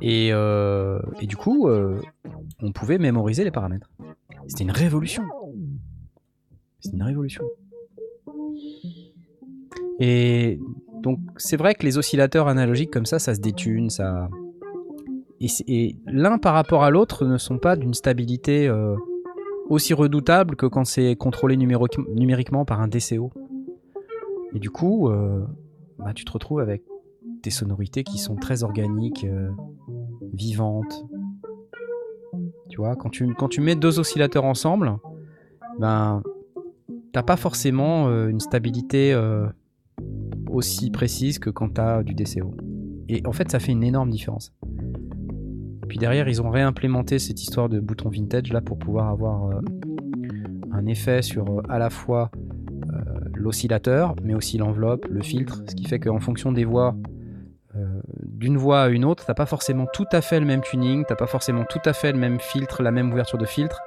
Et, euh, du coup, euh, on pouvait mémoriser les paramètres. C'était une révolution. C'est une révolution. Et donc c'est vrai que les oscillateurs analogiques comme ça, ça se détune, ça. Et, l'un par rapport à l'autre ne sont pas d'une stabilité euh, aussi redoutable que quand c'est contrôlé numériquement par un DCO. Et du coup, euh, bah, tu te retrouves avec des sonorités qui sont très organiques, euh, vivantes. Tu vois, quand tu, quand tu mets deux oscillateurs ensemble, ben, t'as pas forcément une stabilité aussi précise que quand t'as du DCO. Et en fait, ça fait une énorme différence. Puis derrière, ils ont réimplémenté cette histoire de bouton vintage là pour pouvoir avoir euh, un effet sur euh, à la fois euh, l'oscillateur, mais aussi l'enveloppe, le filtre, ce qui fait qu'en fonction des voix, euh, d'une voix à une autre, t'as pas forcément tout à fait le même tuning, t'as pas forcément tout à fait le même filtre, la même ouverture de filtre,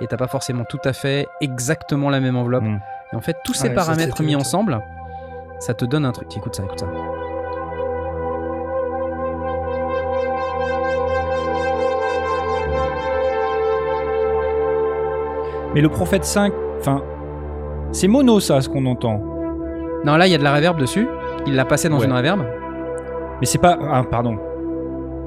et t'as pas forcément tout à fait exactement la même enveloppe. Mm. Et en fait, tous ces Ouais, paramètres mis ensemble, ça te donne un truc. Écoute ça, écoute ça. Mais le Prophète 5, enfin, c'est mono ça, ce qu'on entend. Non, là, il y a de la reverb dessus. Il l'a passé dans Ouais. une reverb, Mais c'est pas. Ah, pardon.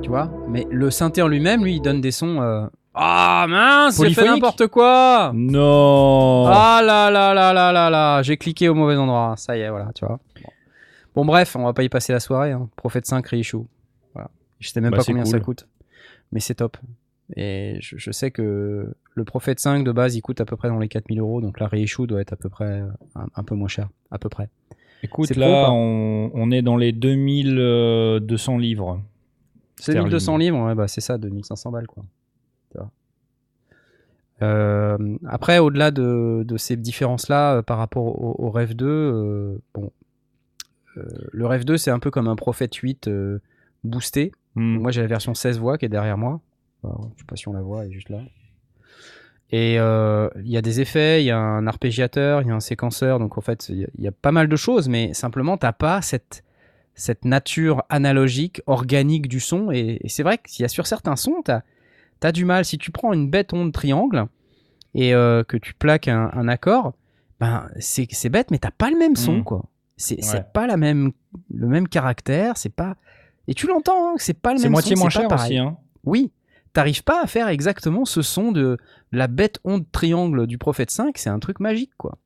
tu vois. Mais le synthé en lui-même, lui, il donne des sons. euh, Ah mince, j'ai fait n'importe quoi Non. Ah là là là là là là J'ai cliqué au mauvais endroit. Ça y est, voilà, tu vois. Bon, bref, on va pas y passer la soirée. Hein. Prophète 5 Reissue. Voilà. Je sais même Bah, pas combien ça coûte. Mais c'est top. Et je, je sais que le Prophète 5 de base, il coûte à peu près dans les 4000 euros. Donc la Reissue doit être à peu près euh, un, un peu moins cher. À peu près. Écoute, là, on, on est dans les 2200 livres. C'est Sterling. 1200 livres, ouais, bah c'est ça, 2500 balles quoi. Tu. Euh, après, au-delà de, de ces différences-là euh, par rapport au, au Rêve 2, euh, bon, le Rêve 2 c'est un peu comme un Prophet 8 euh, boosté. Hmm. Moi j'ai la version 16 voix qui est derrière moi. Enfin, je sais pas si on la voit, elle est juste là. Et il y a des effets, il y a un arpégiateur, il y a un séquenceur, donc en fait il y a- il y, a pas mal de choses, mais simplement t'as pas cette, cette nature analogique, organique du son. Et, et c'est vrai qu'il y a sur certains sons, t'as as du mal. Si tu prends une bête onde triangle et euh, que tu plaques un, un accord, ben c'est bête, mais t'as pas le même son, Mhm. quoi. C'est Ouais. pas la même, le même caractère, c'est pas. Et tu l'entends, hein, c'est pas le même moitié son, moins c'est pas cher pareil. aussi. Hein. Oui, t'arrives pas à faire exactement ce son de la bête onde triangle du Prophète 5, c'est un truc magique, quoi.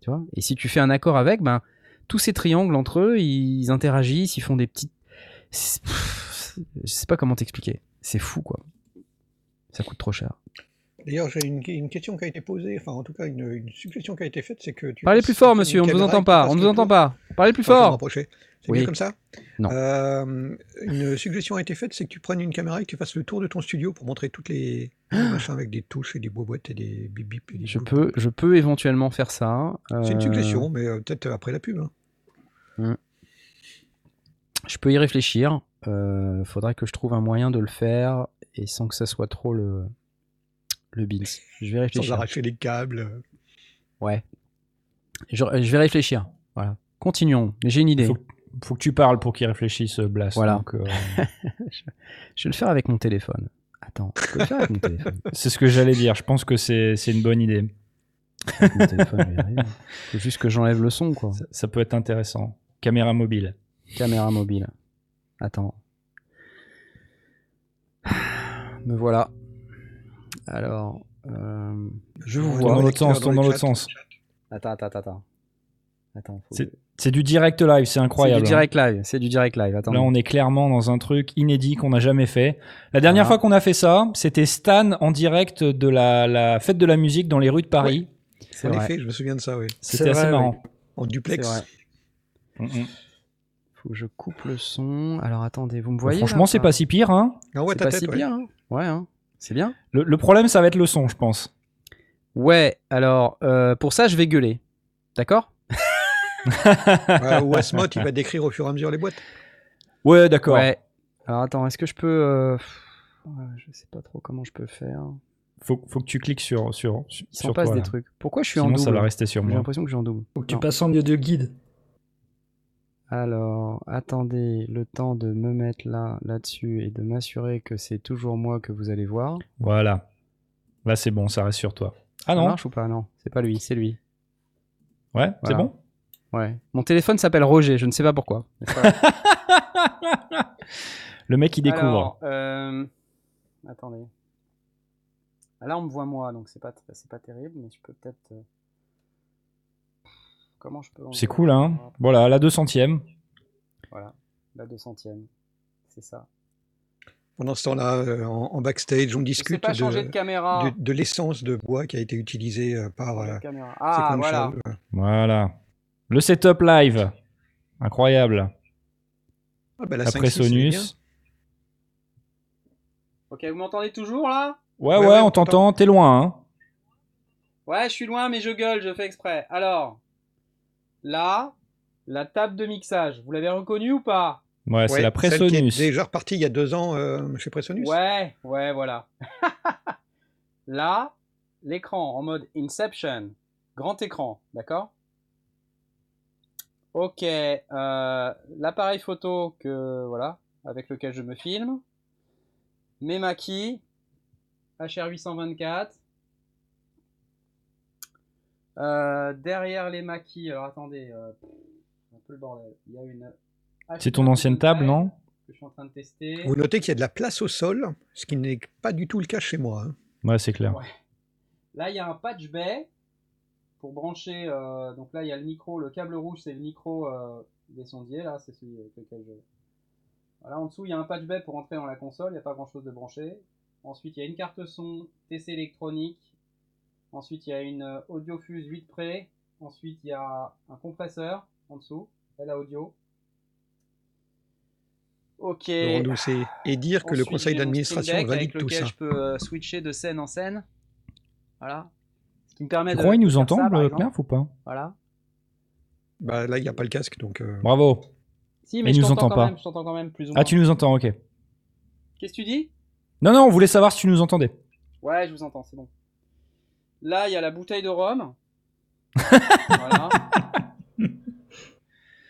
Tu vois? Et si tu fais un accord avec, ben, tous ces triangles entre eux, ils interagissent, ils font des petites. Je sais pas comment t'expliquer. C'est fou, quoi. Ça coûte trop cher. D'ailleurs, j'ai une, une question qui a été posée, enfin en tout cas une, une suggestion qui a été faite, c'est que tu Parlez plus fort, monsieur, on ne vous entend pas, on ne vous entend pas. Parlez plus fort. C'est Oui. bien comme ça Non. Euh, une suggestion a été faite, c'est que tu prennes une caméra et que tu fasses le tour de ton studio pour montrer toutes les, les machins avec des touches et des boîtes et des bip bip. et des je peux, je peux éventuellement faire ça. C'est une euh, suggestion, mais euh, peut-être après la pub. hein. Je peux y réfléchir. Euh, faudrait que je trouve un moyen de le faire et sans que ça soit trop le, le Beans. Je vais Sans réfléchir. arracher les câbles. Ouais. Je, je vais réfléchir. Voilà. Continuons. J'ai une idée. Faut, faut que tu parles pour qu'il réfléchisse, Blast. Voilà. Donc, euh, *laughs* Je vais le faire avec mon téléphone. Attends, je peux le faire avec mon téléphone? *laughs* c'est ce que j'allais dire. Je pense que c'est c'est une bonne idée. Avec mon téléphone, arriver. *laughs* Faut juste que j'enlève le son, quoi. Ça, ça peut être intéressant. Caméra mobile. Caméra mobile. Attends. Me voilà. Alors, euh, je vous vois. dans l'autre sens, dans l'autre sens. Attends, attends, attends. Attends. faut- C'est- C'est du direct live, c'est C'est incroyable. du hein. direct live. C'est du direct live. Attends. Là, on est clairement dans un truc inédit qu'on n'a jamais fait. La dernière Voilà. fois qu'on a fait ça, c'était Stan en direct de la, la fête de la musique dans les rues de Paris. C'est En vrai. effet, je me souviens de ça, oui. C'était C'est assez vrai, marrant. En C'est duplex. vrai. Mm, mm. Faut que je coupe le son. Alors attendez, vous me voyez Franchement, c'est pas si pire. Hein. Ah ouais, C'est ta pas tête, si ouais. bien. hein. Ouais, hein. c'est bien. Le, le problème, ça va être le son, je pense. Ouais, alors euh, pour ça, je vais gueuler. D'accord? *laughs* Ouais, ou Asmot, il va décrire au fur et à mesure les boîtes. Ouais, d'accord. Ouais. Alors attends, est-ce que je peux. euh, ouais, je sais pas trop comment je peux faire. Faut, faut que tu cliques sur, sur, sur Il s'en passe toi, des là. trucs. Pourquoi je suis en Sinon, double ça va rester sur J'ai moi. l'impression que je suis en double. Faut que tu passes en milieu de guide. Alors, attendez le temps de me mettre là, là-dessus et de m'assurer que c'est toujours moi que vous allez voir. Voilà. Là, c'est bon, ça reste sur toi. Ah Ça non marche ou pas? Non, c'est pas lui, c'est lui. Ouais, c'est bon? Ouais. Mon téléphone s'appelle Roger, je ne sais pas pourquoi. *laughs* Le mec, il découvre. Alors, euh, attendez. Là, on me voit moi, donc c'est pas, pas terrible, mais je peux peut-être. Comment je peux. C'est cool, hein Voilà, la 200ème. Voilà, la 200ème. C'est ça. Pendant ce temps-là, euh, en, en backstage, on discute pas de de, caméra. de- de l'essence de bois qui a été utilisée euh, par euh, caméra. Ah, voilà. Voilà. Le setup live. Incroyable. ah, bah, la Après 5.6, c'est bien. Sonus. Ok, vous m'entendez toujours là? Ouais, Ouais, ouais, on t'entend. T'es loin, hein Ouais, je suis loin, mais je gueule, je fais exprès. Alors, là, la table de mixage, vous l'avez reconnue ou pas? Ouais, c'est Ouais, la celle qui est déjà repartie il y a deux ans euh, chez Presonus. Ouais, ouais, voilà. *laughs* Là, l'écran en mode Inception, grand écran, d'accord? Ok, euh, l'appareil photo que voilà, avec lequel je me filme, mes maquis, HR824. Euh, derrière les maquis, alors attendez, euh, un peu le bordel. Il y a une. C'est ton ancienne table, non Que je suis en train de tester. Vous notez qu'il y a de la place au sol, ce qui n'est pas du tout le cas chez moi. hein. Ouais, c'est clair. Ouais. Là, il y a un patch bay pour brancher. euh, donc là, il y a le micro, le câble rouge, c'est le micro euh, des sondiers. Là, c'est celui avec lequel je. Voilà, en dessous, il y a un patch bay pour entrer dans la console. Il n'y a pas grand chose de branché. Ensuite, il y a une carte son TC électronique. Ensuite, il y a une euh, audiofuse 8 près. Ensuite, il y a un compresseur en dessous. La audio. Ok. Et dire que le conseil d'administration valide avec tout ça. je peux euh, switcher de scène en scène. Voilà. Ce qui me permet Tu de. crois qu'il de nous entend. Knarf, ou pas? Voilà. Bah, là, il n'y a pas le casque, donc. euh, Bravo. Si, mais Il je nous t'entends entend quand pas. même. Je t'entends quand même plus ou moins. Ah, tu nous entends, ok. Qu'est-ce que tu dis? Non, non, on voulait savoir si tu nous entendais. Ouais, je vous entends, c'est bon. Là, il y a la bouteille de rhum. *laughs* voilà.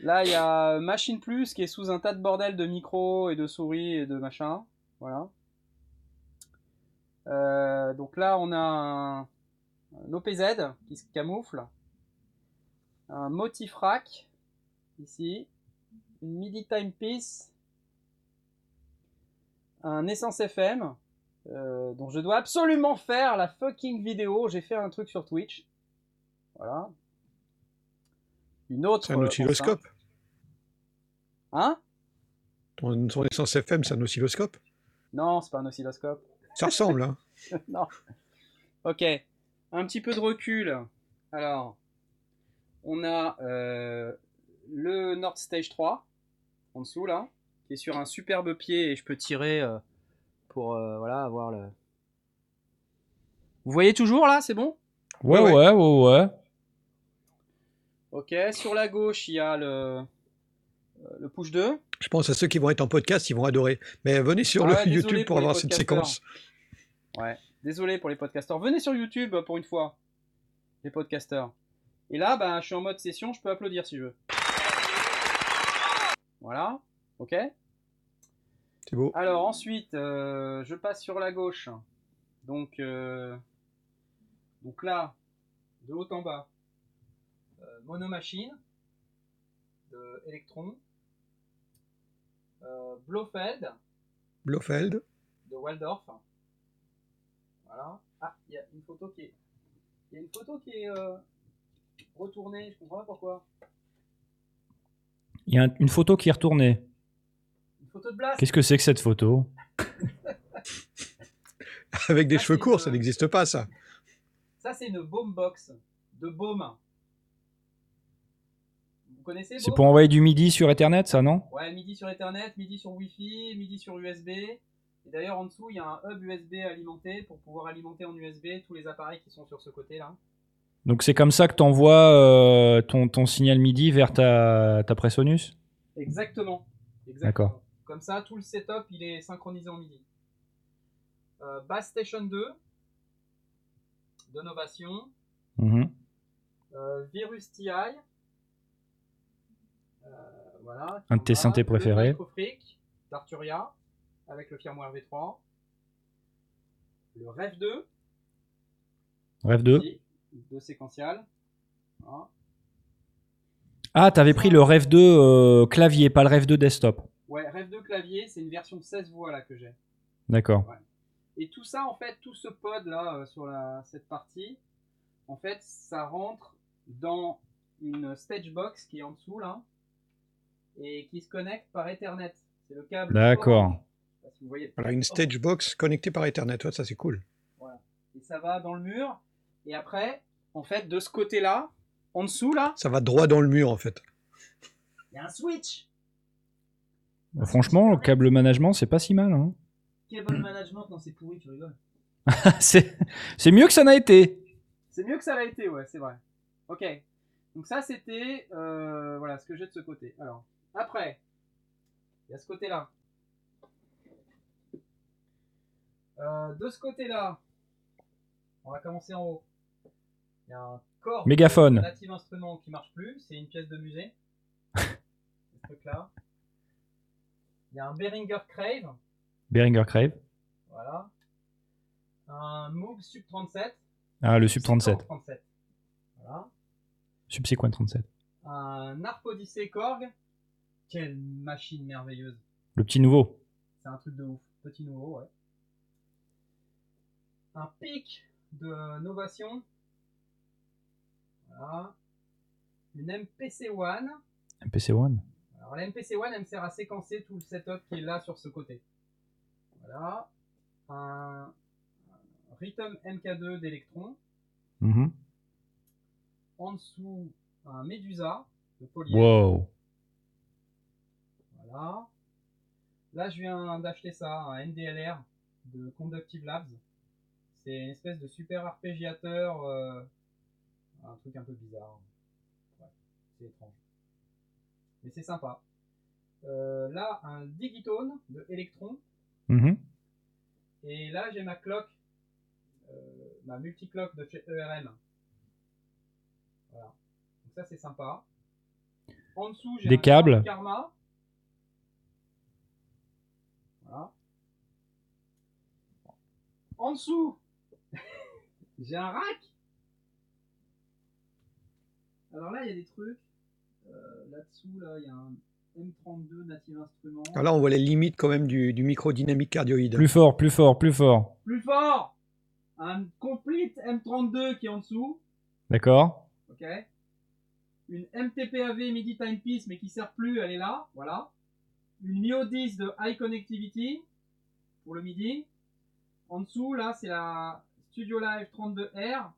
Là, il y a Machine Plus qui est sous un tas de bordel de micros et de souris et de machin. Voilà. Euh, donc là, on a un, un OPZ qui se camoufle. Un Motif Rack ici. Une MIDI Timepiece. Un Essence FM. Euh, dont je dois absolument faire la fucking vidéo. J'ai fait un truc sur Twitch. Voilà. Une autre. C'est un euh, oscilloscope. Hein? Ton, ton essence FM, c'est un oscilloscope? Non, c'est pas un oscilloscope. Ça ressemble, hein. *laughs* non. Ok. Un petit peu de recul. Alors, on a euh, le Nord Stage 3 en dessous là, qui est sur un superbe pied et je peux tirer euh, pour euh, voilà avoir le. Vous voyez toujours là, c'est bon? Ouais, Ouais, ouais, ouais, ouais. Ok. Sur la gauche, il y a le euh, le push 2. Je pense à ceux qui vont être en podcast, ils vont adorer. Mais venez sur Ah le YouTube pour pour avoir cette séquence. Ouais, désolé pour les podcasteurs. Venez sur YouTube pour une fois, les podcasteurs. Et là, ben, je suis en mode session, je peux applaudir si je veux. Voilà, ok. C'est beau. Alors ensuite, euh, je passe sur la gauche. Donc, euh, donc là, de haut en bas, euh, monomachine de Electron, euh, Blofeld Blofeld. de Waldorf. Voilà. Ah, il y a une photo qui est. Il y a une photo qui est euh, retournée, je comprends pas pourquoi. Il y a un- une photo qui est retournée. Une photo de Blast Qu'est-ce que c'est que cette photo *laughs* Avec des cheveux courts, une- ça n'existe pas, ça. Ça, c'est une baume box de baume. Vous connaissez C'est pour envoyer du MIDI sur Ethernet, ça, non Ouais, MIDI sur Ethernet, MIDI sur Wi-Fi, MIDI sur USB. Et d'ailleurs, en dessous, il y a un hub USB alimenté pour pouvoir alimenter en USB tous les appareils qui sont sur ce côté-là. Donc c'est comme ça que tu envoies ton, ton signal MIDI vers ta, ta Presonus? Exactement. Exactement. D'accord. Comme ça, tout le setup, il est synchronisé en MIDI. Euh, Bass Station 2 de Novation. Mhm. Euh, Virus TI. Euh, voilà. Un de tes synthés préférés. Microfreak d'Arturia avec le firmware V3. Le Rev 2 Rêve 2. aussi, de séquential. Voilà. Ah, t'avais pris le Rêve 2 euh, clavier, pas le Rêve 2 desktop. Ouais, Rev 2 clavier, c'est une version 16 voix là que j'ai. D'accord. Et tout ça, en fait, tout ce pod là euh, sur la, cette partie, en fait, ça rentre dans une stage box qui est en dessous là et qui se connecte par Ethernet. C'est le câble. D'accord. si vous voyez. Voilà, une stage box connectée par Ethernet, ouais, ça c'est cool. Et ça va dans le mur. Et après, en fait, de ce côté-là, en dessous là, Ça va droit dans le mur en fait. il y a un switch. Franchement, le câble management, c'est pas si mal. Hein. Cable management, non, c'est pourri, tu rigoles. *laughs* c'est mieux que ça n'a été. C'est mieux que ça l'a été, ouais, c'est vrai. Ok. Donc ça, c'était euh, voilà ce que j'ai de ce côté. Alors, après, il y a ce côté-là. Euh, de ce côté-là, on va commencer en haut. Il y a un corps Mégaphone. Native Instruments qui marche plus. C'est une pièce de musée. *laughs* ce truc-là. Il y a un Behringer Crave. Behringer Crave. Voilà. Un Moog Sub 37. Ah, le Sub 37. 37. Voilà. Subsequent 37. Un Arp Odyssey Korg. Quelle machine merveilleuse. Le petit nouveau. C'est un truc de ouf. Petit nouveau, ouais. Un pic de Novation. Voilà. Une MPC One. MPC One. Alors la MPC One, elle me sert à séquencer tout le setup qui est là sur ce côté. Voilà. Un, un Rhythm MK2 d'Electron. Mhm. En dessous, un Medusa de Poly. Wow. Voilà. Là, je viens d'acheter ça, un NDLR de Conductive Labs. C'est une espèce de super arpégiateur, euh, un truc un peu bizarre. Ouais, c'est étrange. Mais c'est sympa. Euh, là, un Digitone de Electron. Mhm. Et là, j'ai ma clock, euh, ma multiclock de chez ERM. Voilà. Donc ça, c'est sympa. En dessous, j'ai Des un câbles. Karma. Voilà. En dessous, *laughs* j'ai un rack. Alors là, il y a des trucs. Euh, Là-dessous, là, il y a un M32 Native Instruments. Alors là, on voit les limites quand même du, du microdynamique cardioïde. Plus fort, plus fort, plus fort. Plus fort Un complete M32 qui est en dessous. D'accord Ok Une MTPAV MIDI Timepiece mais qui sert plus, elle est là. Voilà. Une Mio 10 de High Connectivity pour le MIDI. En dessous, là, c'est la Studio Live 32R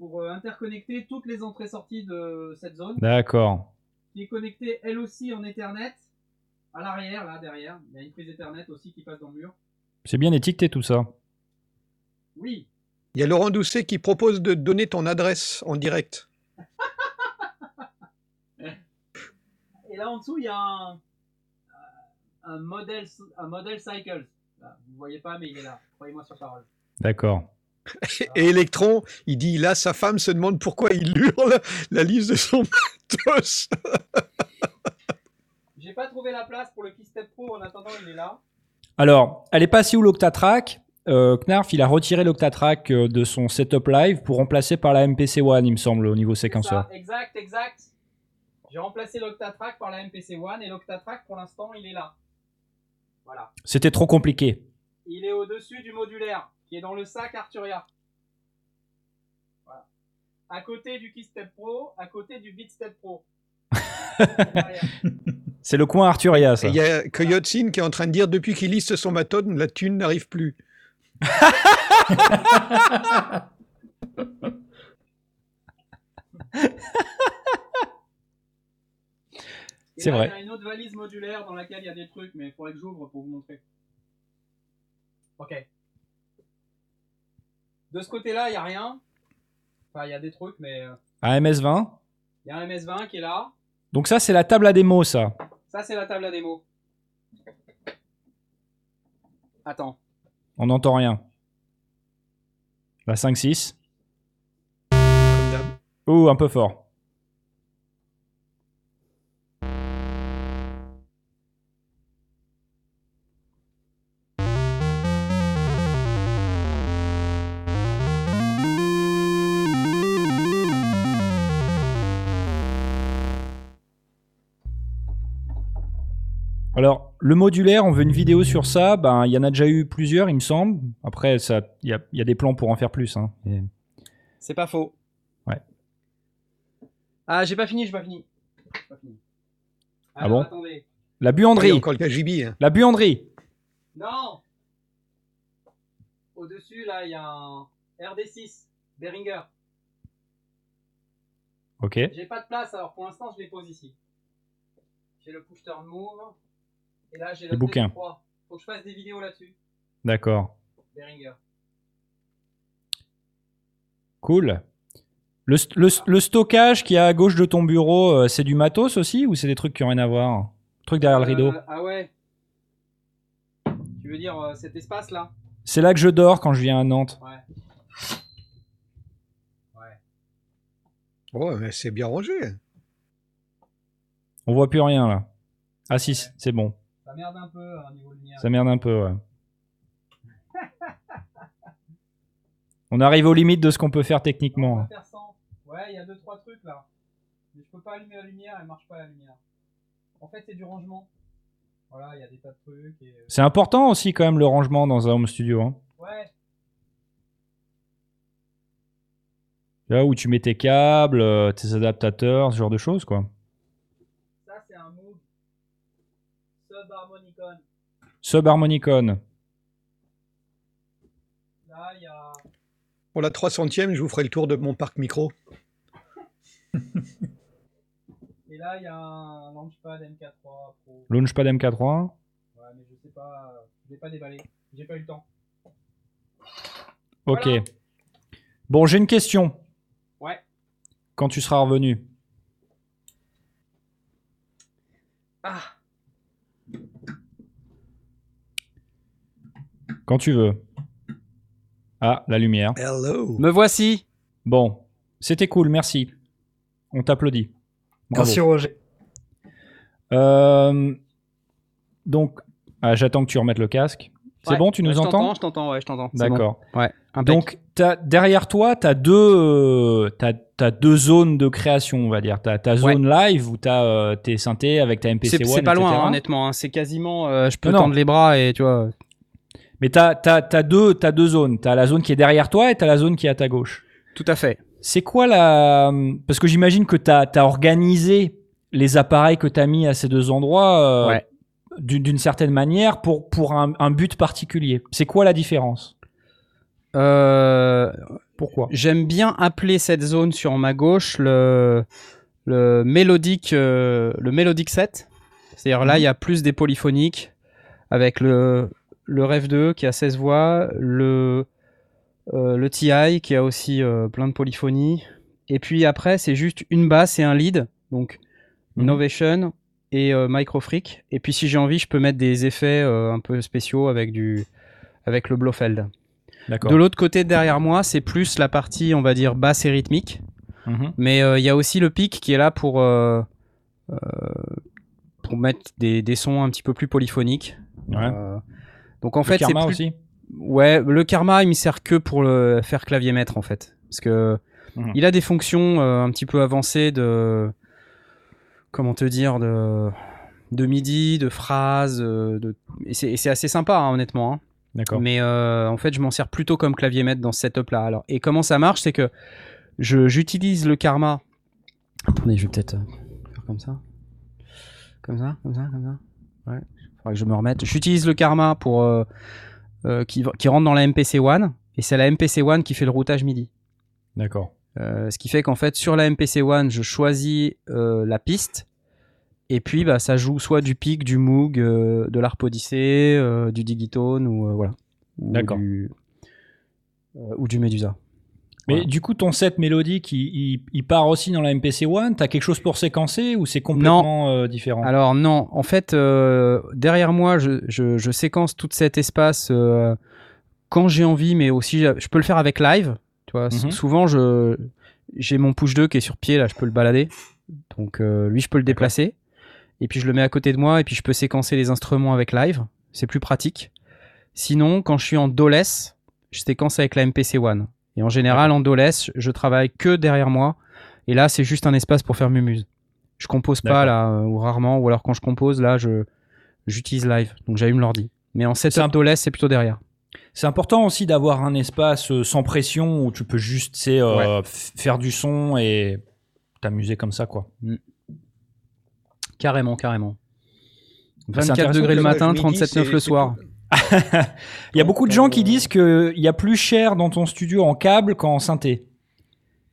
pour euh, interconnecter toutes les entrées-sorties de cette zone D'accord. qui est connectée elle aussi en Ethernet à l'arrière, là, derrière. Il y a une prise Ethernet aussi qui passe dans le mur. C'est bien étiqueté tout ça. Oui, Il y a Laurent Doucet qui propose de donner ton adresse en direct. Et là en dessous, il y a un, un modèle, un modèle Cycles. Là, vous voyez pas, mais il est là. Croyez-moi sur parole. D'accord. *laughs* Et Electron, il dit là, sa femme se demande pourquoi il hurle la liste de son *laughs* matos. J'ai pas trouvé la place pour le Keystep Pro. En attendant, il est là. Alors, elle est passée où l'Octatrack euh, Knarf, il a retiré l'Octatrack euh, de son setup live pour remplacer par la MPC One, il me semble, au niveau séquenceur. ça, exact, exact. J'ai remplacé l'Octatrack par la MPC One et l'Octatrack, pour l'instant, il est là. Voilà. C'était trop compliqué. Il est au-dessus du modulaire, qui est dans le sac Arturia. Voilà. À côté du Keystep Pro, à côté du Beatstep Pro. *laughs* C'est le coin Arturia, ça. Il y a Coyotzin qui est en train de dire depuis qu'il liste son matos, la thune n'arrive plus. C'est vrai. Il y a une autre valise modulaire dans laquelle il y a des trucs, mais il faudrait que j'ouvre pour vous montrer. Ok. De ce côté-là, il n'y a rien. Enfin, il y a des trucs, mais euh, Un MS20. il y a un MS20 qui est là. Donc ça, c'est la table à démo, ça. Ça, c'est la table à démo. Attends. On n'entend rien. La 5-6. Comme d'hab. Ouh, un peu fort. Alors, le modulaire, on veut une vidéo sur ça. Ben, il y en a déjà eu plusieurs, il me semble. Après, ça, il y a, il y a des plans pour en faire plus. hein. Et- C'est pas faux. Ouais. Ah, j'ai pas fini, j'ai pas fini. J'ai pas fini. Ah Alors, bon attendez. La buanderie. a encore le KGB. hein. La buanderie. Non Au-dessus, là, il y a un RD6, Behringer. Ok. J'ai pas de place, alors pour l'instant, je les pose ici. J'ai le push turn move. Et là, j'ai le bouquin. TP3. Faut que je fasse des vidéos là-dessus. D'accord. Cool. Le, st- le, le stockage qui est à gauche de ton bureau, euh, c'est du matos aussi ou c'est des trucs qui ont rien à voir? Truc derrière le rideau? Euh, ah ouais. Tu veux dire euh, cet espace-là? C'est là que je dors quand je viens à Nantes. Ouais. Oh, mais c'est bien rangé. On voit plus rien là. Ah si, c'est bon. Ça merde un peu au niveau lumière. Ça merde un peu, ouais. *laughs* On arrive aux limites de ce qu'on peut faire On techniquement. va faire sans. Ouais, il y a deux trois trucs là. Mais je peux pas allumer la lumière, elle marche pas la lumière. En fait, c'est du rangement. Voilà, il y a des tas de trucs et euh, C'est important aussi quand même le rangement dans un home studio. Hein. ouais. Là où tu mets tes câbles, euh, tes adaptateurs, ce genre de choses quoi. Ça c'est un Moog Subharmonicon. Subharmonicon. Là, il y a Pour la 300e, je vous ferai le tour de mon parc micro. et là, il y a un Launchpad MK3 Pro. Launchpad MK3. Ouais, mais je sais pas, je l'ai pas déballé. J'ai pas eu le temps. Ok. Voilà. Bon, j'ai une question. Ouais. Quand tu seras revenu. Quand tu veux. Ah, la lumière. Hello. me voici. Bon, c'était cool, merci. On t'applaudit. Bravo. Merci Roger. Euh, donc, ah, j'attends que tu remettes le casque. C'est Ouais. bon, tu Ouais, nous je entends Je t'entends, ouais, je t'entends. Bon. D'accord. Ouais. Donc, derrière toi, tu as deux, euh, t'as- t'as deux zones de création, on va dire. Tu as ta zone live où tu as tes synthés avec ta MPC c'est One, c'est pas loin, etc. hein, honnêtement. hein. C'est quasiment. euh, je peux non. tendre les bras et tu vois. Mais tu as, deux, t'as deux zones. Tu as la zone qui est derrière toi et tu as la zone qui est à ta gauche. Tout à fait. C'est quoi la. Parce que j'imagine que tu as, organisé les appareils que tu as mis à ces deux endroits euh, Ouais. d'une certaine manière pour, pour un, un but particulier. C'est quoi la différence? Euh, Pourquoi? J'aime bien appeler cette zone sur ma gauche le, le mélodique euh, le mélodique set. C'est-à-dire là, il y a plus des polyphoniques avec le, le Rev 2 qui a 16 voix, le, euh, le TI qui a aussi euh, plein de polyphonies. Et puis après, c'est juste une basse et un lead. Donc Mhm. Innovation et euh, Microfreak. Et puis si j'ai envie, je peux mettre des effets euh, un peu spéciaux avec, du, avec le Blofeld. De l'autre côté, derrière moi, c'est plus la partie, on va dire, basse et rythmique. Mhm. Mais il y a aussi le pic qui est là pour, pour mettre des, des sons un petit peu plus polyphoniques. Ouais. Donc en Le fait, karma plus... aussi Ouais, le karma, il me sert que pour le faire clavier maître en fait, parce que Mhm. il a des fonctions euh, un petit peu avancées de, comment te dire, de, de midi, de phrases, euh, de... et c'est assez sympa hein, honnêtement. hein. D'accord. Mais euh, en fait, je m'en sers plutôt comme clavier maître dans ce setup-là. Alors, et comment ça marche, c'est que j'utilise le karma. Attendez, je vais peut-être faire comme ça, comme ça, comme ça, comme ça. Ouais. Faudra que je me remette. J'utilise le karma pour euh, euh, qui, rentre dans la MPC One, et c'est la MPC One qui fait le routage MIDI. D'accord. Euh, ce qui fait qu'en fait, sur la MPC One, je choisis la piste. Et puis, bah, ça joue soit du PIC, du Moog, de l'Arp Odyssey, du Digitone ou voilà. Ou du- ou du Medusa. Mais Voilà. du coup, ton set mélodique, il, il- il part aussi dans la MPC One? T'as quelque chose pour séquencer ou c'est complètement euh, différent? Alors non, en fait, euh, derrière moi, je, je- je séquence tout cet espace euh, quand j'ai envie, mais aussi je peux le faire avec live. Tu vois, Mhm. souvent je j'ai mon push 2 qui est sur pied là, je peux le balader. Donc lui, je peux le déplacer. Et puis je le mets à côté de moi et puis je peux séquencer les instruments avec live. C'est plus pratique. Sinon, quand je suis en DOLES, je séquence avec la MPC One. Et en général, en DOLES, je travaille que derrière moi. Et là, c'est juste un espace pour faire mes muses. Je compose pas là, ou rarement, ou alors quand je compose, là, je j'utilise live. Donc j'allume l'ordi. Mais en setup un- DOLES, c'est plutôt derrière. C'est important aussi d'avoir un espace euh, sans pression où tu peux juste euh, faire du son et t'amuser comme ça, quoi. Carrément, carrément. Bah, c'est 24 intéressant degrés le matin, midi, 37,9 c'est- le soir. Il y a beaucoup de gens qui Euh, disent qu'il y a plus cher dans ton studio en câble qu'en synthé.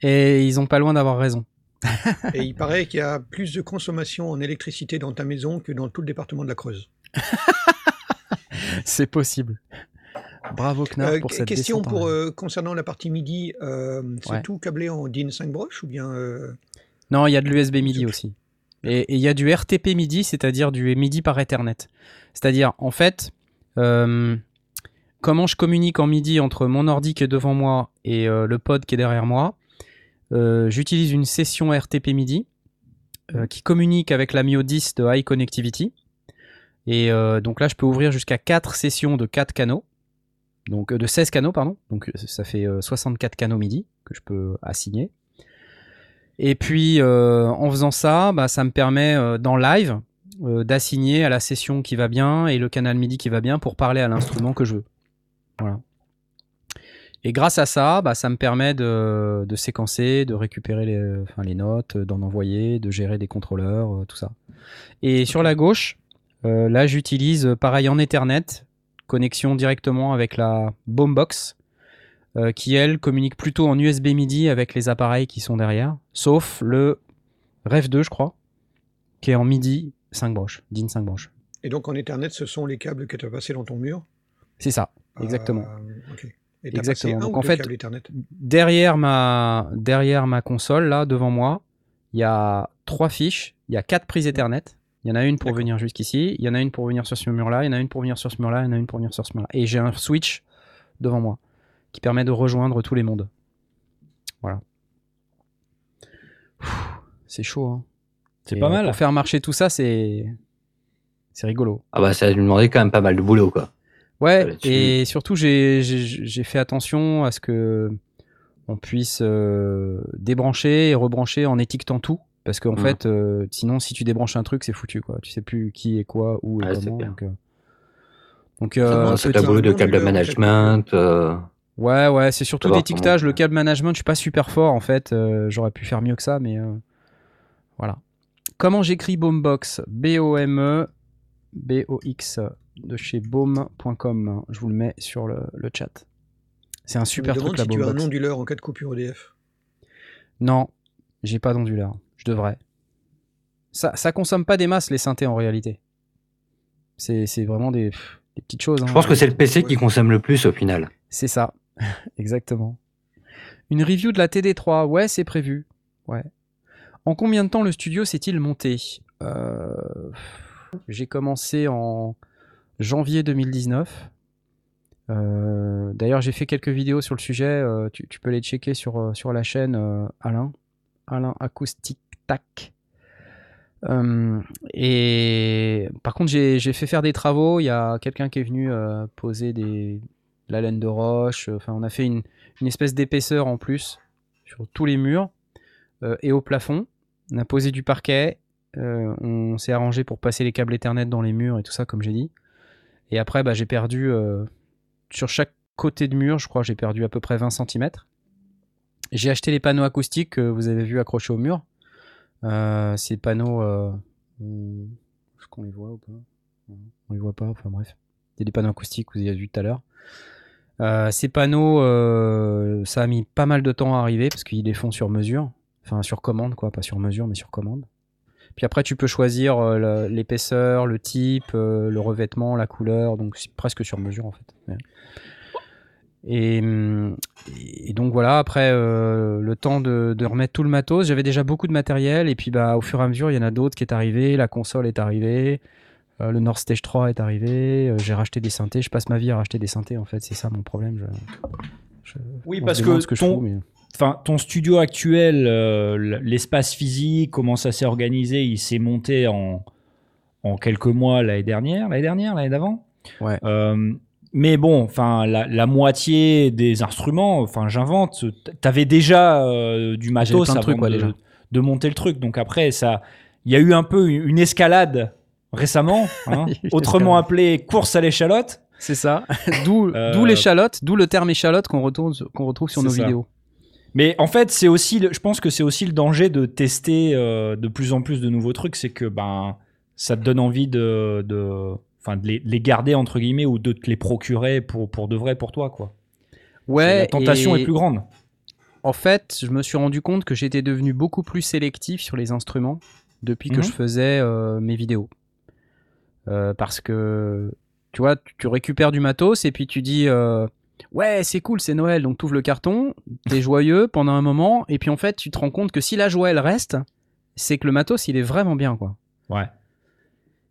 Et ils ont pas loin d'avoir raison. Et il paraît qu'il y a plus de consommation en électricité dans ta maison que dans tout le département de la Creuse. *laughs* c'est possible. Bravo Knarr Euh, pour cette question pour euh, concernant la partie MIDI, euh, c'est Ouais. tout câblé en DIN 5 broches ou bien euh, Non, il y a de l'USB MIDI aussi. Et et il y a du RTP MIDI, c'est-à-dire du MIDI par Ethernet. C'est-à-dire, en fait, euh, comment je communique en MIDI entre mon ordi qui est devant moi et euh, le pod qui est derrière moi Euh, J'utilise une session RTP MIDI euh, qui communique avec la Mio 10 de High Connectivity. Et euh, donc là, je peux ouvrir jusqu'à 4 sessions de 4 canaux. Donc euh, de 16 canaux, pardon. Donc euh, ça fait euh, 64 canaux MIDI que je peux assigner. Et puis, euh, en faisant ça, bah, ça me permet, euh, dans live, euh, d'assigner à la session qui va bien et le canal MIDI qui va bien pour parler à l'instrument que je veux. Voilà. Et grâce à ça, bah, ça me permet de, séquencer, de récupérer les, notes, d'en envoyer, de gérer des contrôleurs, euh, tout ça. Et sur la gauche, euh, là, j'utilise, euh, pareil, en Ethernet, connexion directement avec la Boombox, euh, qui elle communique plutôt en USB MIDI avec les appareils qui sont derrière, sauf le Ref 2 je crois, qui est en MIDI 5 broches, DIN 5 broches. Et donc en Ethernet, ce sont les câbles que tu as passés dans ton mur? C'est ça, exactement. Euh, ok. Et Exactement. passé un Donc, ou en fait, Derrière ma, derrière ma console, là, devant moi, il y a trois fiches, il y a quatre prises Ethernet. Il y en a une pour venir jusqu'ici, il y en a une pour venir sur ce mur-là, il y en a une pour venir sur ce mur-là, il y en a une pour venir sur ce mur-là. Et j'ai un switch devant moi qui permet de rejoindre tous les mondes. Voilà. C'est chaud, hein. C'est pas euh, mal. Pour faire marcher tout ça, c'est c'est rigolo. Ah bah ça a demandé quand même pas mal de boulot quoi. Ouais, là-dessus. et surtout j'ai j'ai- j'ai fait attention à ce que on puisse euh, débrancher et rebrancher en étiquetant tout. Parce qu'en Mhm. fait, euh, sinon, si tu débranches un truc, c'est foutu. Quoi. Tu sais plus qui est quoi, où et c'est comment. Donc, euh, donc, euh, sacré boulot de câble management. euh, Ouais, ouais, c'est surtout d'étiquetage. comment- Le câble management, je suis pas super fort en fait. Euh, J'aurais pu faire mieux que ça, mais euh, voilà. Comment j'écris Boombox? B-O-M-E B-O-X de chez boom.com. Je vous le mets sur le, le chat. C'est un super Je me truc la si tu as un Boombox. onduleur en cas de coupure EDF. Non, j'ai pas d'onduleur. Je devrais. Ça, ça consomme pas des masses les synthés en réalité. C'est c'est vraiment des, petites choses. Je hein. pense que c'est le PC qui consomme le plus au final. C'est ça, *laughs* exactement. Une review de la TD3, ouais, c'est prévu. Ouais. En combien de temps le studio s'est-il monté? Euh, J'ai commencé en janvier 2019. Euh, D'ailleurs, j'ai fait quelques vidéos sur le sujet. euh, tu, peux les checker sur, la chaîne Alain. Alain Acoustic Tac. Et par contre, j'ai fait faire des travaux. Il y a quelqu'un qui est venu poser de la laine de roche. On a fait une, espèce d'épaisseur en plus sur tous les murs et au plafond. On a posé du parquet. euh, on s'est arrangé pour passer les câbles Ethernet dans les murs et tout ça, comme j'ai dit. Et après, bah, j'ai perdu euh, sur chaque côté de mur, je crois, j'ai perdu à peu près 20 cm. J'ai acheté les panneaux acoustiques que vous avez vu accrochés au mur. Euh, ces panneaux, on- est-ce qu'on les voit ou pas? On les voit pas, enfin bref. Il y a des panneaux acoustiques, vous y avez vu tout à l'heure. Ces panneaux, ça a mis pas mal de temps à arriver parce qu'ils les font sur mesure, enfin sur commande quoi, pas sur mesure mais sur commande. Puis après, tu peux choisir euh, l'épaisseur, le type, euh, le revêtement, la couleur, donc c'est presque sur mesure en fait. Ouais. Et, et donc voilà, après euh, le temps de, de remettre tout le matos, j'avais déjà beaucoup de matériel et puis bah au fur et à mesure, il y en a d'autres qui est arrivé, la console est arrivée, le Nord Stage 3 est arrivé, j'ai racheté des synthés, je passe ma vie à racheter des synthés en fait, c'est ça mon problème. Je, je- Oui, parce que demande ce je ton- fous, mais- Enfin, ton studio actuel, euh, l'espace physique, comment ça s'est organisé Il s'est monté en, en quelques mois l'année dernière, l'année dernière, l'année d'avant. Ouais. Euh, mais bon, enfin, la, la moitié des instruments, enfin, j'invente. T'avais déjà euh, du matos de avant trucs, ouais, de, déjà. de monter le truc. Donc après, ça, il y a eu un peu une escalade récemment, *laughs* hein, autrement appelée course à l'échalote. C'est ça. *laughs* d'où Euh, l'échalote, d'où le terme échalote qu'on retrouve, qu'on retrouve sur nos ça. vidéos. Mais en fait, c'est aussi, le- je pense que c'est aussi le danger de tester euh, de plus en plus de nouveaux trucs, c'est que ben ça te donne envie de, de, enfin, de les, de les garder entre guillemets ou de te les procurer pour, pour de vrai pour toi quoi. Ouais, la tentation et est plus grande. En fait, je me suis rendu compte que j'étais devenu beaucoup plus sélectif sur les instruments depuis que Mhm. je faisais euh, mes vidéos. Euh, parce que, tu vois, tu, tu récupères du matos et puis tu dis euh, Ouais, c'est cool, c'est Noël. Donc, tu ouvres le carton, t'es joyeux pendant un moment. Et puis, en fait, tu te rends compte que si la joie, elle reste, c'est que le matos, il est vraiment bien, quoi. Ouais.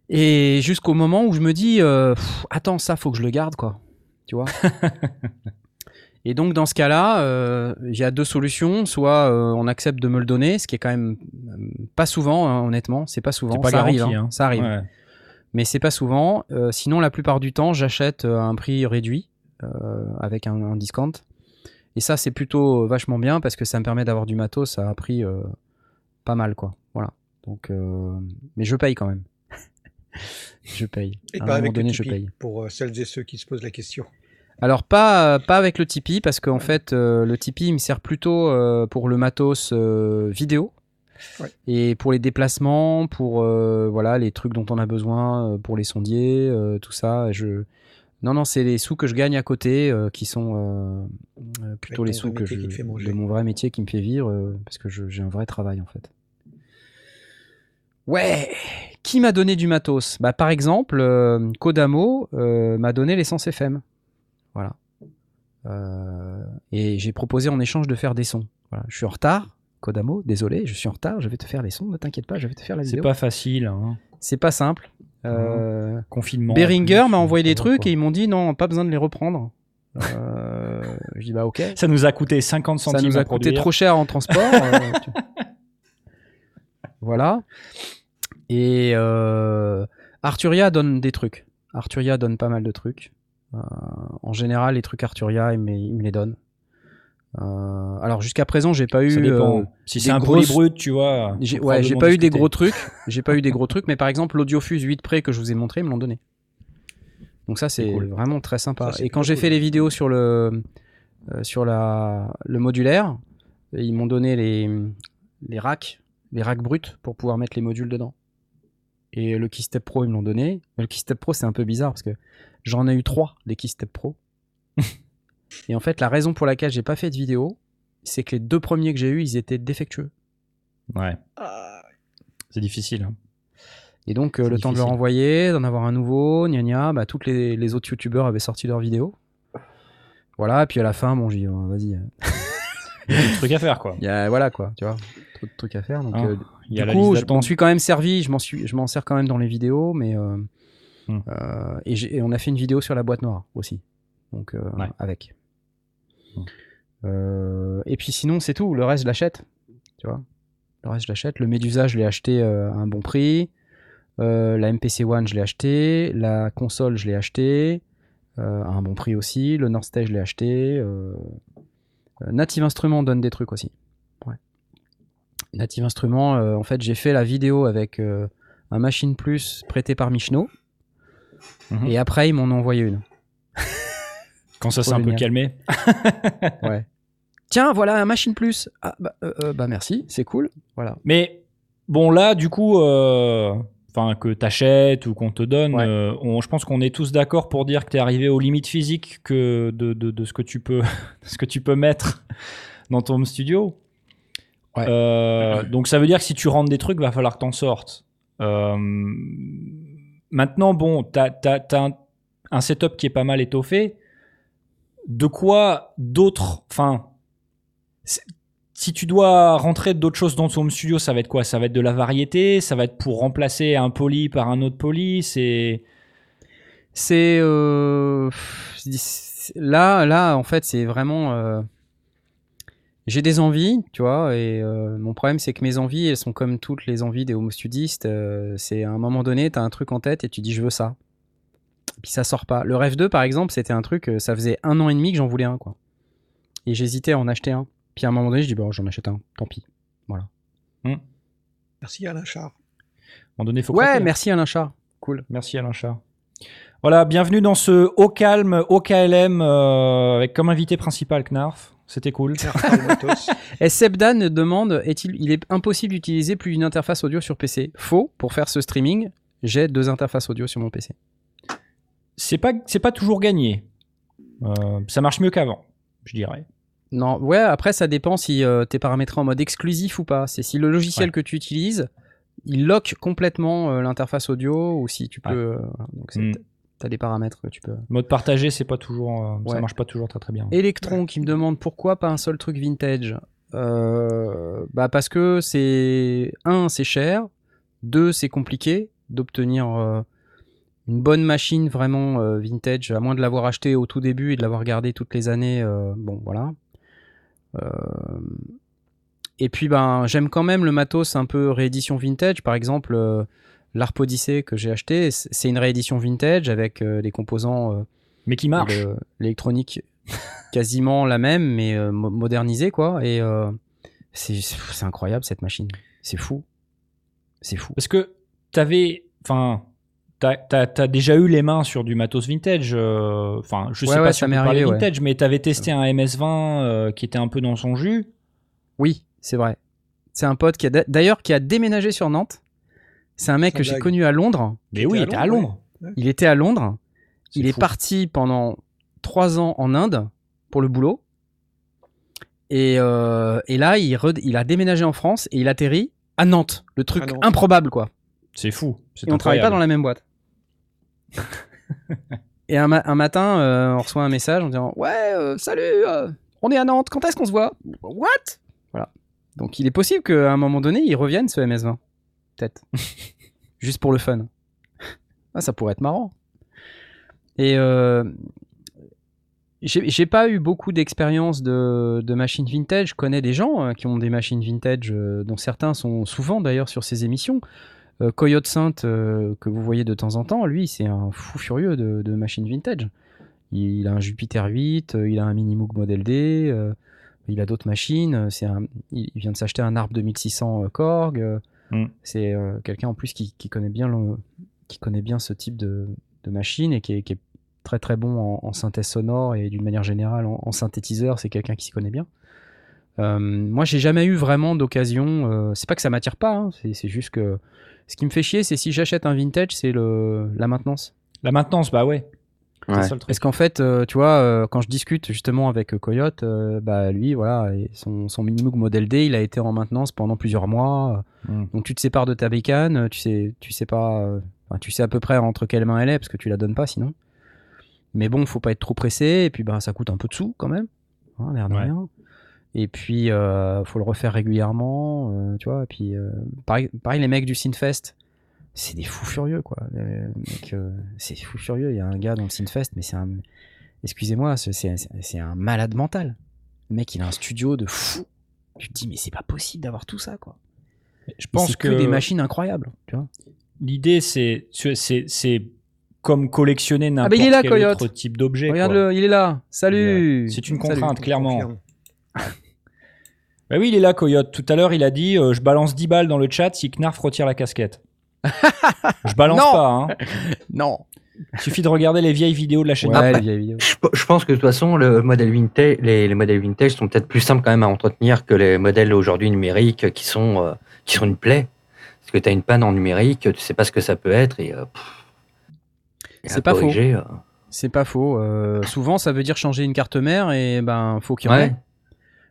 Et jusqu'au moment où je me dis, euh, Pff, attends, ça, faut que je le garde, quoi. Tu vois? *laughs* Et donc, dans ce cas-là, euh, il y a deux solutions. Soit euh, on accepte de me le donner, ce qui est quand même euh, pas souvent, hein, honnêtement. C'est pas souvent. C'est pas ça arrive. garanti, hein, hein. Ça arrive. Ouais. Mais c'est pas souvent. Euh, sinon, la plupart du temps, j'achète euh, à un prix réduit euh, avec un, un discount. Et ça, c'est plutôt vachement bien parce que ça me permet d'avoir du matos à un prix euh, pas mal, quoi. Voilà. Donc, euh, mais je paye quand même. *laughs* je paye. Et à un pas moment avec donné, le je Tipeee, paye. pour euh, celles et ceux qui se posent la question. Alors pas, pas avec le Tipeee parce qu'en fait euh, le Tipeee il me sert plutôt euh, pour le matos euh, vidéo Ouais. et pour les déplacements, pour euh, voilà les trucs dont on a besoin, euh, pour les sondiers, euh, tout ça. Je non non c'est les sous que je gagne à côté euh, qui sont euh, euh, plutôt les sous que je, de mon vrai métier qui me fait vivre euh, parce que j'ai un vrai travail en fait. Ouais, qui m'a donné du matos? Bah par exemple, euh, Kodamo euh, m'a donné l'essence FM. Voilà. Euh, et j'ai proposé en échange de faire des sons. Voilà. Je suis en retard, Kodamo, désolé, je suis en retard, je vais te faire les sons, ne t'inquiète pas, je vais te faire la C'est vidéo. pas facile. Hein. C'est pas simple. Euh, Confinement. Behringer en plus, m'a envoyé des ça trucs quoi. et ils m'ont dit non, pas besoin de les reprendre. Euh, *laughs* je dis bah ok. Ça nous a coûté 50 Ça centimes nous à a coûté trop cher en transport. euh, *laughs* tu- Voilà. Et Arturia donne des trucs. Arturia donne pas mal de trucs. En général, les trucs Arturia, me, il me les donne. Euh, alors jusqu'à présent, j'ai pas eu. Euh, si des c'est un grosses- polybrut, tu vois. j'ai ouais, j'ai pas eu des gros trucs. *laughs* J'ai pas eu des gros trucs, mais par exemple, l'Audiofuse 8 Pré que je vous ai montré, ils me l'ont donné. Donc ça, c'est cool. vraiment très sympa. Ça, Et quand j'ai fait les vidéos sur le euh, sur la le modulaire, ils m'ont donné les les racks, les racks bruts pour pouvoir mettre les modules dedans. Et le Keystep Pro, ils me l'ont donné. Mais le Keystep Pro, c'est un peu bizarre parce que j'en ai eu trois des Keystep Pro. *laughs* Et en fait, la raison pour laquelle j'ai pas fait de vidéo, c'est que les deux premiers que j'ai eu, ils étaient défectueux. Ouais, Ah, c'est difficile. hein. Et donc, euh, le temps de leur difficile. envoyer, d'en avoir un nouveau, gna gna, bah, toutes les, les autres youtubeurs avaient sorti leurs vidéos. Voilà, et puis à la fin, bon, j'ai dit, oh, vas-y, euh, Il y a des trucs à faire, quoi. *laughs* il y a, voilà quoi, tu vois, trop de trucs à faire. Donc, Ah, euh, Il y a du la coup, je m'en suis quand même servi, je m'en suis, je m'en sers quand même dans les vidéos, mais euh, Hmm. euh, et on a fait une vidéo sur la boîte noire aussi, donc euh, Ouais. avec. Euh, et puis sinon, c'est tout. Le reste, je l'achète, tu vois. Le reste, je l'achète. Le Medusa, je l'ai acheté euh, à un bon prix. La MPC One, je l'ai acheté. La console, je l'ai acheté euh, à un bon prix aussi. Le North Stage, je l'ai acheté. euh, Native Instruments donne des trucs aussi. Ouais. Native Instruments, euh, en fait, j'ai fait la vidéo avec un Machine Plus prêté par Michno. Mhm. Et après, ils m'en ont envoyé une. Quand ça s'est un peu calmé. *laughs* Ouais. Tiens, voilà un Machine Plus. Ah, bah, euh, euh, bah merci, c'est cool. Voilà. Mais bon, là, du coup, euh, enfin que t'achètes ou qu'on te donne, Ouais. euh, on- je pense qu'on est tous d'accord pour dire que t'es arrivé aux limites physiques que de, de- de ce que tu peux, *laughs* ce que tu peux mettre dans ton home studio. Ouais. Euh, donc ça veut dire que si tu rentres des trucs, va falloir que t'en sortes. Euh, maintenant, bon, t'as as, un, un setup qui est pas mal étoffé. De quoi d'autres, enfin, si tu dois rentrer d'autres choses dans ton home studio, ça va être quoi? Ça va être de la variété, ça va être pour remplacer un poly par un autre poly, c'est C'est euh, c'est- là, là, en fait, c'est vraiment. euh, J'ai des envies, tu vois, et euh, mon problème, c'est que mes envies, elles sont comme toutes les envies des homo studistes. euh, c'est à un moment donné, tu as un truc en tête et tu dis, je veux ça. Puis ça sort pas. Le Rêve 2, par exemple, c'était un truc, euh, ça faisait un an et demi que j'en voulais un, quoi. Et j'hésitais à en acheter un. Puis à un moment donné, je dis, bon, j'en achète un, tant pis. Merci Alain Char. à un moment donné, faut Ouais, merci Alain Char. Cool. Merci Alain Chat. Voilà, bienvenue dans ce Au Calme, au KLM, euh, avec comme invité principal Knarf. C'était cool. *laughs* Et Sebdan demande est-il, il est impossible d'utiliser plus d'une interface audio sur PC Faux. Pour faire ce streaming, j'ai deux interfaces audio sur mon PC. C'est pas, c'est pas toujours gagné. Euh, ça marche mieux qu'avant, je dirais. Non, ouais. Après, ça dépend si euh, t'es paramétré en mode exclusif ou pas. C'est si le logiciel Ouais. que tu utilises, il lock complètement euh, l'interface audio ou si tu peux. Ouais. euh, donc, c'est- Mm. t'as des paramètres que tu peux. Mode partagé, c'est pas toujours, euh, ça Ouais. marche pas toujours très très bien. Electron qui me demande pourquoi pas un seul truc vintage. Euh, bah parce que c'est un, c'est cher. Deux, c'est compliqué d'obtenir euh, une bonne machine vraiment euh, vintage, à moins de l'avoir acheté au tout début et de l'avoir gardé toutes les années. euh, bon, voilà. Euh, et puis ben j'aime quand même le matos un peu réédition vintage. Par exemple, l'Arp Odyssey que j'ai acheté, c'est une réédition vintage avec les composants. Mais qui marche. le- l'électronique quasiment la même mais mo- modernisée quoi et c'est c'est incroyable cette machine c'est fou c'est fou Parce que t'avais, enfin, t'as, déjà eu les mains sur du matos vintage. euh, Enfin, je sais Ouais, pas ouais, si ça on peut parler ouais. vintage, mais t'avais testé un MS20 euh, qui était un peu dans son jus. oui c'est vrai. C'est un pote qui a d'a- d'ailleurs qui a déménagé sur Nantes. C'est un mec que j'ai connu à Londres. Mais oui, il était à à Londres, il était à Londres. C'est il est parti pendant trois ans en Inde pour le boulot. Et, euh, et là il, a déménagé en France et il atterrit à Nantes. Le truc improbable quoi. C'est fou. C'est Et on travaille pas dans la même boîte. *laughs* et un, ma- un matin, euh, on reçoit un message en disant Ouais, euh, salut, euh, on est à Nantes, quand est-ce qu'on se voit? What? Voilà. Donc il est possible qu'à un moment donné, il revienne ce MS20. Peut-être. *laughs* Juste pour le fun. Ah, ça pourrait être marrant. Et j'ai pas eu beaucoup d'expérience de, de machines vintage. Je connais des gens euh, qui ont des machines vintage, dont certains sont souvent d'ailleurs sur ces émissions. Euh, Coyote Sainte, euh, que vous voyez de temps en temps, lui, c'est un fou furieux de, de machines vintage. Il, il a un Jupiter 8, euh, il a un Minimoog Model D, euh, il a d'autres machines. C'est un, il, vient de s'acheter un Arp 2600 euh, Korg. Mm. C'est euh, quelqu'un en plus qui, qui connaît bien le, qui connaît bien ce type de, de machine et qui est, qui est très très bon en, en synthèse sonore et d'une manière générale en, en synthétiseur. C'est quelqu'un qui s'y connaît bien. Euh, moi, j'ai jamais eu vraiment d'occasion. c'est pas que ça m'attire pas, hein, c'est c'est juste que ce qui me fait chier, c'est si j'achète un vintage, c'est le la maintenance. La maintenance, bah ouais. C'est Ouais. ça le truc. Parce qu'en fait, euh, tu vois, euh, quand je discute justement avec euh, Coyote, euh, bah lui, voilà, son, son Minimoog Model D, il a été en maintenance pendant plusieurs mois. euh, Mm. Donc tu te sépares de ta bécane, tu sais, tu sais pas, euh, tu sais à peu près entre quelles mains elle est parce que tu la donnes pas sinon. Mais bon, faut pas être trop pressé et puis bah ça coûte un peu de sous quand même, hein, l'air de Ouais. rien. Et puis euh, faut le refaire régulièrement, euh, tu vois. Et puis euh, pareil, pareil, les mecs du Synfest, c'est des fous furieux quoi. Euh, c'est fou furieux. Il y a un gars dans le Synfest, mais c'est un, excusez-moi, c'est un malade mental. Le mec, il a un studio de fou. Tu te dis mais c'est pas possible d'avoir tout ça quoi. Je pense c'est que, que des machines incroyables, tu vois. l'idée, c'est, c'est, c'est comme collectionner n'importe bah, est là, quel Coyote. autre type d'objet. quoi. Regarde-le, il est là. Salut. C'est une Salut. contrainte, clairement. Bah oui, il est là, Coyote. Tout à l'heure, il a dit euh, Je balance 10 balles dans le chat si Knarf retire la casquette. *laughs* je balance Non. pas, hein. *laughs* Non. Il suffit de regarder les vieilles vidéos de la chaîne. Ouais, Après. les vieilles vidéos. Je, je pense que de toute façon, le modèle vintage, les, les modèles vintage sont peut-être plus simples quand même à entretenir que les modèles aujourd'hui numériques qui sont, euh, qui sont une plaie. Parce que tu as une panne en numérique, tu sais pas ce que ça peut être et, euh, C'est pas faux. corriger, C'est pas faux. Souvent, ça veut dire changer une carte mère et ben, faut qu'il y en Ouais.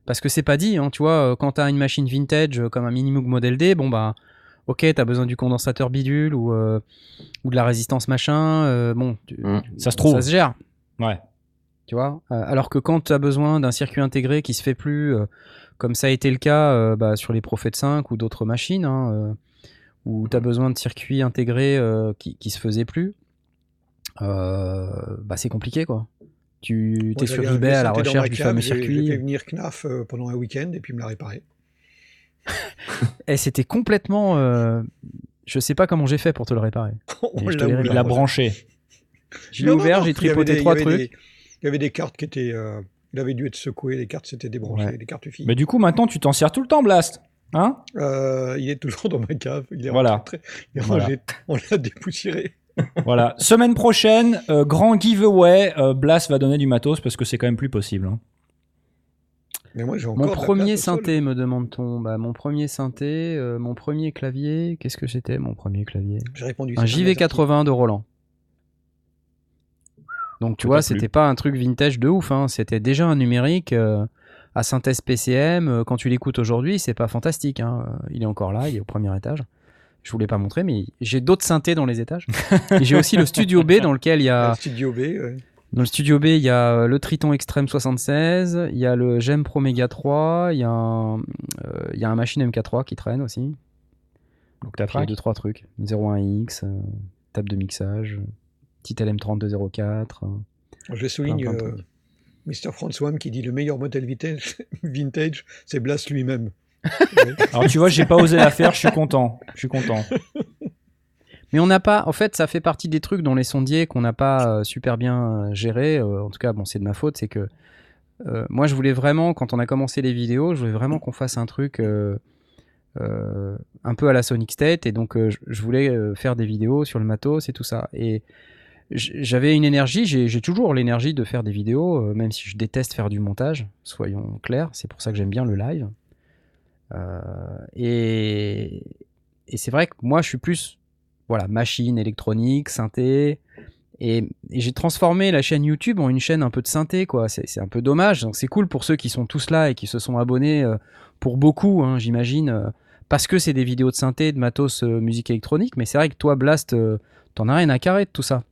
Parce que c'est pas dit, hein, tu vois, euh, quand t'as une machine vintage euh, comme un Minimoog Model D, bon bah, ok, t'as besoin du condensateur bidule ou, euh, ou de la résistance machin, euh, bon, tu- Mm. Ça se trouve. ça se gère, Ouais. tu vois. Euh, alors que quand t'as besoin d'un circuit intégré qui se fait plus, euh, comme ça a été le cas euh, bah, sur les Prophet 5 ou d'autres machines, hein, euh, où t'as besoin de circuits intégrés euh, qui, qui se faisaient plus, euh, bah c'est compliqué quoi. Tu es sur eBay à la recherche du cave, fameux j'ai- J'ai fait circuit. venir Knaf euh, pendant un week-end et puis il me l'a réparé. *laughs* Et c'était complètement. euh, je sais pas comment j'ai fait pour te le réparer. *laughs* On je te l'a l'ai ouvert. Il l'a branché. Je l'ai ouvert, j'ai tripoté des- trois trucs. des- Il y avait des cartes qui étaient. euh, il avait dû être secoué, les cartes s'étaient débranchées, Ouais. les cartes filles. Mais du coup, maintenant, tu t'en sers tout le temps, Blast. Hein? Euh, il est toujours dans ma cave. Il est Voilà. rentré très- il est Voilà. rangé. On l'a dépoussiéré. Voilà. Semaine prochaine, euh, grand giveaway. euh, Blast va donner du matos parce que c'est quand même plus possible. hein. Mais moi, j'ai encore. Mon de la premier place au sol. synthé, me demande-t-on. Bah, mon premier synthé, euh, mon premier clavier. Qu'est-ce que c'était mon premier clavier? J'ai répondu. Un c'est Internet JV80 de Roland. Donc tu vois, c'était pas un truc vintage de ouf. hein. C'était déjà un numérique euh, à synthèse PCM. Euh, Quand tu l'écoutes aujourd'hui, c'est pas fantastique. hein. Euh, Il est encore là, il est au premier étage. Je voulais pas montrer, mais j'ai d'autres synthés dans les étages. J'ai aussi le Studio B dans lequel il y a Le Studio B. ouais. Dans le Studio B, il y a euh, le Triton Extreme 76, il y a le GEM Pro Mega 3, il y a un, euh, il y a un machine MK3 qui traîne aussi. Donc t'as Puis il y a track. deux trois trucs. 01X, euh, table de mixage, petit LM3204. euh. Je souligne euh. Mr. François qui dit le meilleur modèle vintage, *laughs* vintage c'est Blas lui-même. Alors tu vois, j'ai pas osé la faire. Je suis content. Je suis content. Mais on n'a pas, en fait, ça fait partie des trucs dans les sondiers qu'on n'a pas euh, super bien euh, géré. euh, en tout cas, bon, c'est de ma faute, c'est que moi, je voulais vraiment, quand on a commencé les vidéos, je voulais vraiment qu'on fasse un truc un peu à la Sonic State, et donc je, voulais faire des vidéos sur le matos et tout ça. Et j'avais une énergie, j'ai toujours l'énergie de faire des vidéos, même si je déteste faire du montage, soyons clairs. C'est pour ça que j'aime bien le live. Euh, et c'est vrai que moi, je suis plus voilà, machine, électronique, synthé. Et, j'ai transformé la chaîne YouTube en une chaîne un peu de synthé, quoi. C'est un peu dommage. Donc c'est cool pour ceux qui sont tous là et qui se sont abonnés, euh, pour beaucoup, hein, j'imagine, euh, parce que c'est des vidéos de synthé, de matos, musique électronique. Mais c'est vrai que toi, Blast, t'en as rien à carrer de tout ça.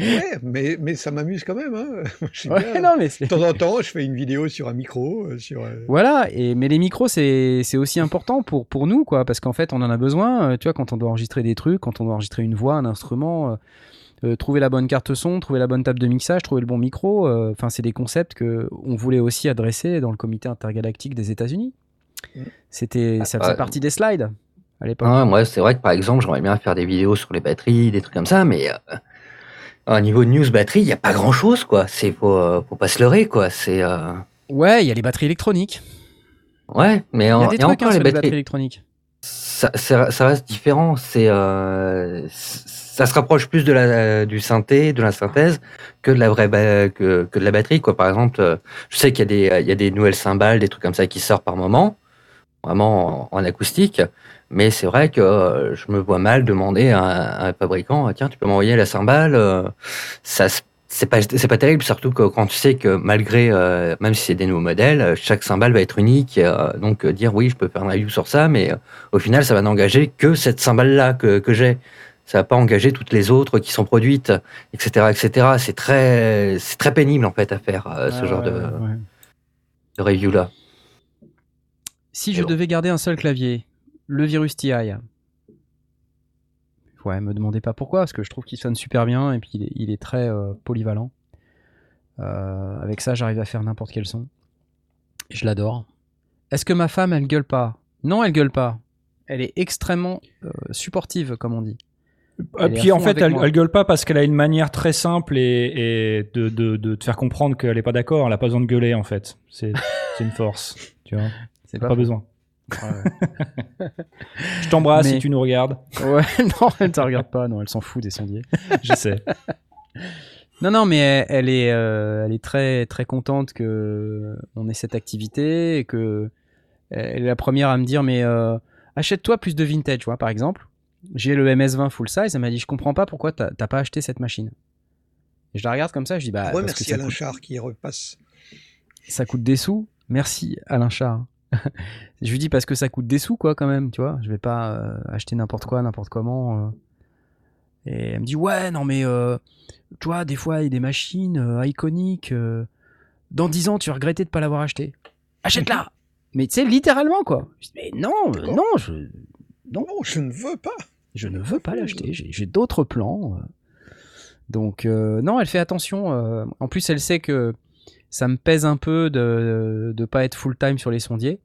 Ouais, mais, mais ça m'amuse quand même. Hein. *laughs* Je suis Ouais, bien. non, mais c'est- De temps en temps, je fais une vidéo sur un micro. euh, sur, euh, Voilà, et, mais les micros, c'est c'est aussi important pour, pour nous, quoi, parce qu'en fait, on en a besoin, euh, tu vois, quand on doit enregistrer des trucs, quand on doit enregistrer une voix, un instrument, euh, trouver la bonne carte son, trouver la bonne table de mixage, trouver le bon micro, euh, enfin, c'est des concepts que on voulait aussi adresser dans le comité intergalactique des États-Unis. Mm. C'était, ça Ah, faisait ouais. partie des slides à l'époque. Ouais, moi, c'est vrai que par exemple, j'aimerais bien faire des vidéos sur les batteries, des trucs comme ça, mais euh, au niveau de news batterie, il n'y a pas grand chose, quoi. C'est faut, euh, faut pas se leurrer, quoi. C'est euh, Ouais, il y a les batteries électroniques. ouais, mais Il y en- a des et trucs encore hein, les batteries, électroniques. ça, ça- ça reste différent. C'est euh, ça se rapproche plus de la du synthé, de la synthèse, que de la vraie ba- que, que de la batterie, quoi. Par exemple, je sais qu'il y a des il y a des nouvelles cymbales, des trucs comme ça qui sortent par moment, vraiment en, en acoustique. Mais c'est vrai que euh, je me vois mal demander à, un- à un fabricant, tiens, tu peux m'envoyer la cymbale. euh, ça c'est pas c'est pas terrible, surtout que quand tu sais que malgré euh, même si c'est des nouveaux modèles, chaque cymbale va être unique. euh, donc euh, dire oui, je peux faire un review sur ça, mais euh, au final, ça va n'engager que cette cymbale là que, que j'ai. Ça va pas engager toutes les autres qui sont produites, etc., etc. C'est très c'est très pénible en fait à faire euh, ce genre ouais, de, ouais, ouais. de review là. Si je bon. devais garder un seul clavier, le Virus TI. Ouais, me demandez pas pourquoi, parce que je trouve qu'il sonne super bien et puis il est, il est très euh, polyvalent. Euh, avec ça, j'arrive à faire n'importe quel son. Je l'adore. Est-ce que ma femme, elle gueule pas? Non, elle gueule pas. Elle est extrêmement euh, supportive, comme on dit. Et Elle puis en fait, elle, gueule pas parce qu'elle a une manière très simple et, et de, de, de te faire comprendre qu'elle est pas d'accord. Elle a pas besoin de gueuler en fait. C'est une force. Tu vois, *laughs* C'est pas, besoin. Ouais. Je t'embrasse Mais- si tu nous regardes. Ouais, *laughs* non, elle te regarde pas, non, elle s'en fout des sondiers. Je sais. *laughs* Non, non, mais elle, elle est, euh, elle est très, très contente que on ait cette activité et que elle est la première à me dire, mais euh, achète-toi plus de vintage, vois, par exemple. J'ai le MS20 full size, elle m'a dit, je comprends pas pourquoi t'as pas acheté cette machine. Et je la regarde comme ça, je dis, bah, Ouais, parce que merci ça Alain coûte, Char qui repasse. ça coûte des sous. Merci Alain Char. *laughs* je lui dis parce que ça coûte des sous quoi quand même, tu vois. Je vais pas euh, acheter n'importe quoi, n'importe comment. euh. Et elle me dit ouais non mais euh, tu vois des fois il y a des machines iconiques. dans 10 ans tu vas regretter de pas l'avoir acheté. Achète-la. *laughs* mais tu sais littéralement quoi. Je dis, mais non non je Non, je ne veux pas. je ne veux pas l'acheter. J'ai d'autres plans. Donc, non, elle fait attention. En plus, elle sait que ça me pèse un peu de ne pas être full-time sur les sondiers.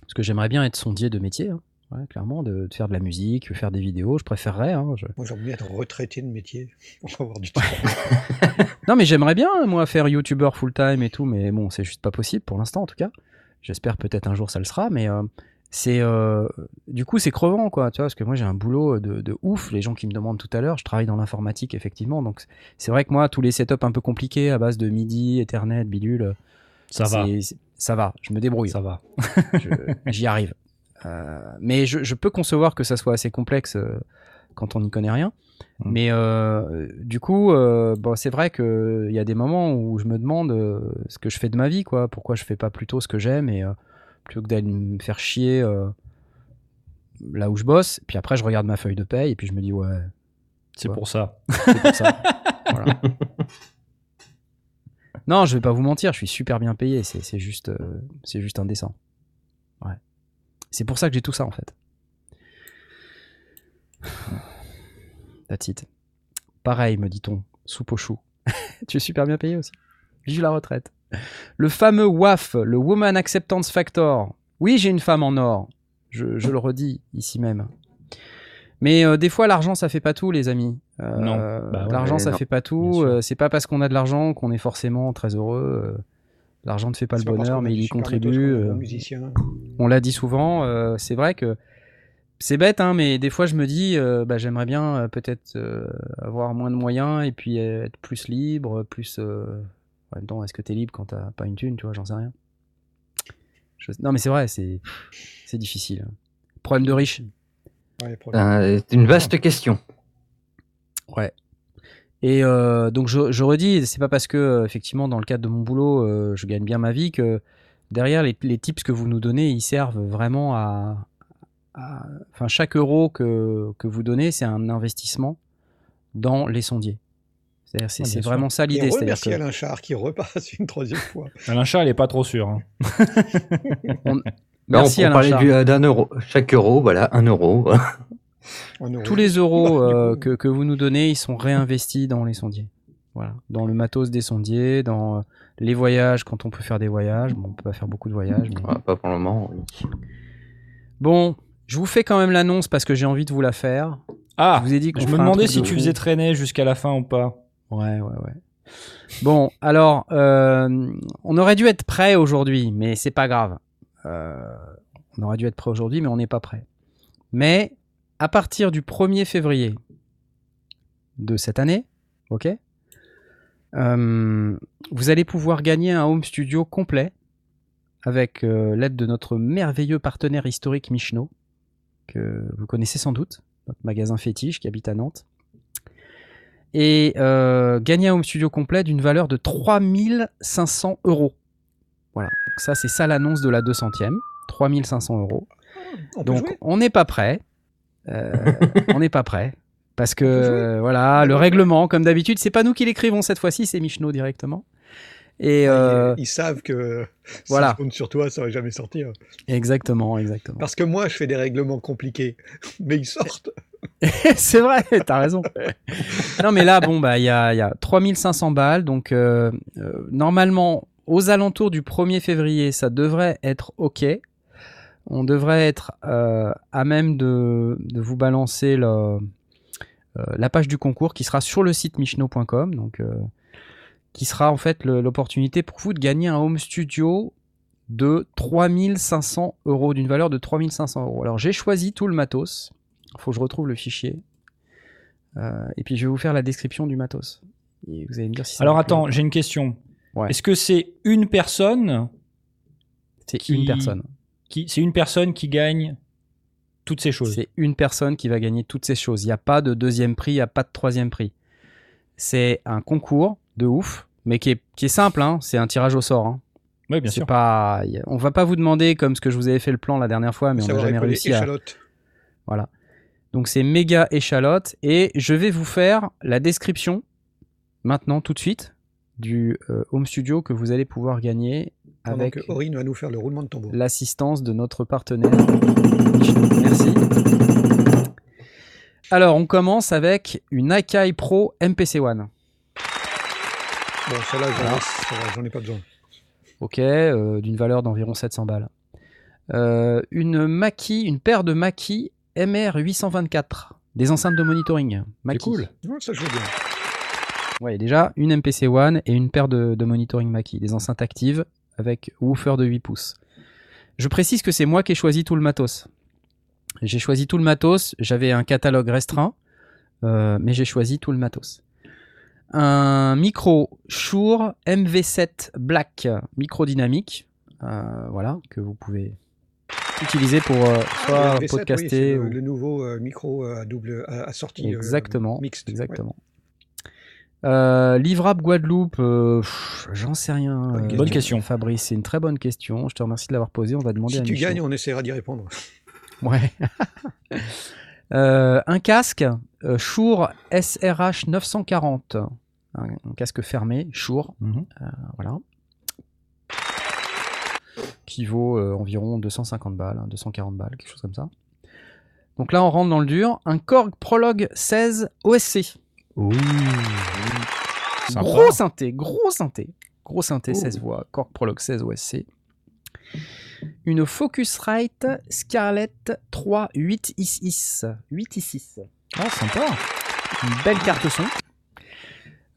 Parce que j'aimerais bien être sondier de métier. hein. Ouais, clairement, de, de faire de la musique, de faire des vidéos. Je préférerais. hein, je- Moi, j'aimerais bien être retraité de métier *laughs* pour avoir du temps. *laughs* Non, mais j'aimerais bien, moi, faire youtubeur full-time et tout. Mais bon, c'est juste pas possible pour l'instant, en tout cas. J'espère peut-être un jour ça le sera. Mais euh, c'est. euh, du coup, c'est crevant, quoi. Tu vois, parce que moi, j'ai un boulot de, de ouf. Les gens qui me demandent tout à l'heure, je travaille dans l'informatique, effectivement. Donc, c'est vrai que moi, tous les setups un peu compliqués à base de MIDI, Ethernet, bidule. Ça va. Ça va, je me débrouille. Ça va. *laughs* J'y arrive. Euh, mais je, je peux concevoir que ça soit assez complexe euh, quand on n'y connaît rien. Mm. Mais euh, du coup, euh, bon, c'est vrai qu'il y a des moments où je me demande euh, ce que je fais de ma vie, quoi. Pourquoi je fais pas plutôt ce que j'aime et euh, plutôt que d'aller me faire chier euh, là où je bosse. Puis après, je regarde ma feuille de paye et puis je me dis ouais, C'est Ouais. pour ça. c'est pour ça. *laughs* Voilà. Non, je vais pas vous mentir, je suis super bien payé. C'est c'est juste, euh, c'est juste indécent. Ouais. C'est pour ça que j'ai tout ça en fait. That's it. Pareil, me dit-on, soupe au chou. *laughs* tu es super bien payé aussi. Vive la retraite. Le fameux WAF, le Woman Acceptance Factor. Oui, j'ai une femme en or. Je, je le redis ici même. Mais euh, des fois, l'argent, ça fait pas tout, les amis. Euh, Non. Bah ouais, l'argent, ça non. fait pas tout. Euh, c'est pas parce qu'on a de l'argent qu'on est forcément très heureux. L'argent ne fait pas le bonheur, mais il y contribue. euh, on l'a dit souvent, euh, c'est vrai que c'est bête, hein, mais des fois je me dis, euh, bah, j'aimerais bien euh, peut-être euh, avoir moins de moyens et puis être plus libre, plus. En même temps, est-ce que t'es libre quand t'as pas une thune, tu vois, j'en sais rien. Je- Non, mais c'est vrai, c'est c'est difficile. Problème de riche. Ouais, problème. Euh, C'est une vaste question. Ouais. Et euh, donc je, je redis, c'est pas parce que euh, effectivement dans le cadre de mon boulot euh, je gagne bien ma vie que derrière les, les tips que vous nous donnez ils servent vraiment à, à- enfin chaque euro que, que vous donnez c'est un investissement dans les sondiers. C'est Ah, vraiment ça Et l'idée. remercie que- Alain Char qui repasse une troisième fois. *laughs* Alain Chat, il est pas trop sûr. hein. *laughs* Merci on, on Alain Char. d'un euro. Chaque euro, voilà, un euro. Tous les euros *laughs* euh, que, que vous nous donnez, ils sont réinvestis dans les sondiers. Voilà, dans le matos des sondiers, dans euh, les voyages quand on peut faire des voyages. Bon, on peut pas faire beaucoup de voyages. mais- Ah, pas pour le moment. oui. Bon, je vous fais quand même l'annonce parce que j'ai envie de vous la faire. Ah, je vous ai dit je me demandais si de tu faisais traîner jusqu'à la fin ou pas. Ouais, ouais, ouais. Bon, alors, euh, on aurait dû être prêt aujourd'hui, mais c'est pas grave. Euh, on aurait dû être prêt aujourd'hui, mais on n'est pas prêt. Mais à partir du 1er février de cette année, ok, euh, vous allez pouvoir gagner un home studio complet avec l'aide de notre merveilleux partenaire historique Michno, que vous connaissez sans doute, notre magasin fétiche qui habite à Nantes et euh, gagner un home studio complet d'une valeur de 3500 euros. Voilà, donc ça c'est ça l'annonce de la 200e, 3500 euros. on peut Donc on n'est pas prêt, Euh, *laughs* on n'est pas prêt. Parce que euh, voilà, le règlement, comme d'habitude, c'est pas nous qui l'écrivons cette fois-ci, c'est Michno directement. Et euh, ils, ils savent que *laughs* voilà. s'ils comptent sur toi, ça va jamais sortir. exactement, exactement. Parce que moi, je fais des règlements compliqués, *laughs* mais ils sortent. *laughs* c'est vrai, t'as raison. non, mais là, bon, bah, il y a, y a 3500 balles. Donc, euh, euh, normalement, aux alentours du 1er février, ça devrait être OK. On devrait être euh, à même de, vous balancer la page du concours qui sera sur le site michno.com. Donc, qui sera en fait l'opportunité pour vous de gagner un home studio de 3500 euros, d'une valeur de 3500 euros. Alors, j'ai choisi tout le matos. Il faut que je retrouve le fichier. Euh, et puis je vais vous faire la description du matos. Et vous allez me dire si ça Alors attends, j'ai une question. Ouais. Est-ce que c'est une personne c'est qui- une personne. qui c'est une personne qui gagne toutes ces choses? C'est une personne qui va gagner toutes ces choses. Il n'y a pas de deuxième prix, il n'y a pas de troisième prix. C'est un concours de ouf, mais qui est, qui est simple. hein. C'est un tirage au sort. hein. Oui, bien sûr. pas, on va pas vous demander comme ce que je vous avais fait le plan la dernière fois, mais on n'a jamais réussi à. échalote. Voilà. Donc c'est méga échalote et je vais vous faire la description maintenant tout de suite du euh, home studio que vous allez pouvoir gagner Pendant avec Aurine va nous faire le roulement de tambour. l'assistance de notre partenaire. Merci. Alors on commence avec une Akai Pro MPC One. Bon, celle-là, j'en ai- ai pas besoin. Ok, euh, d'une valeur d'environ 700 balles. Euh, une Maki, une paire de Maki MR824, des enceintes de monitoring. C'est cool. Ouais, ça, veux bien. Ouais, déjà une MPC One et une paire de, de monitoring Maki, des enceintes actives avec woofer de 8 pouces. Je précise que c'est moi qui ai choisi tout le matos. J'ai choisi tout le matos, j'avais un catalogue restreint, euh, mais j'ai choisi tout le matos. Un micro Shure MV7 Black micro dynamique, euh, voilà, que vous pouvez utiliser pour euh, soit Ah, le MV7, oui, c'est podcaster le, ou le nouveau euh, micro euh, à double à, à sortie Exactement. mixte. Exactement. Livrable Guadeloupe, j'en sais rien. Bonne question. Bonne question. Fabrice, c'est une très bonne question. Je te remercie de l'avoir posée. On va demander Si à tu Michel. gagnes, on essaiera d'y répondre. *laughs* Ouais. *laughs* Un casque Shure SRH 940. Un, un casque fermé, Shure, Mhm. voilà. Qui vaut euh, environ 250 balles, hein, 240 balles, quelque chose comme ça. Donc là, on rentre dans le dur. Un Korg Prologue 16 OSC. Gros synthé, gros synthé. Gros synthé, Oh. 16 voix. Korg Prologue 16 OSC. Une Focusrite Scarlett 3 8 6 8 6 Ah, sympa. Une belle carte son.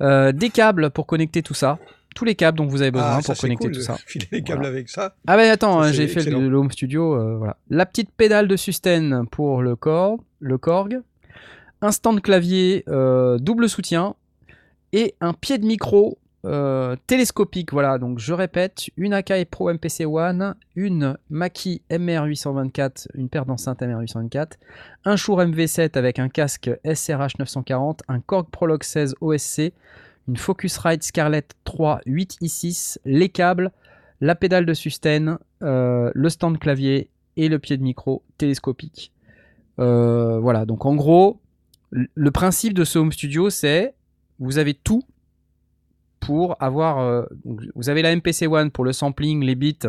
Euh, des câbles pour connecter tout ça. Tous les câbles dont vous avez besoin Ah, pour connecter cool, tout ça. *laughs* Filer les câbles Voilà. avec ça. Ah ben attends, hein, j'ai fait excellent. le, home studio, euh, voilà. La petite pédale de sustain pour le Korg, le Korg, un stand clavier euh, double soutien et un pied de micro euh, télescopique. Voilà, donc je répète, une Akai Pro MPC One, une Maki MR824, une paire d'enceintes MR824, un Shure MV7 avec un casque SRH 940, un Korg Prologue 16 OSC, une Focusrite Scarlett 3 8 i6, les câbles, la pédale de sustain, euh, le stand clavier et le pied de micro télescopique. Euh, voilà, donc en gros, le principe de ce home studio, c'est vous avez tout pour avoir. euh, vous avez la MPC One pour le sampling, les bits,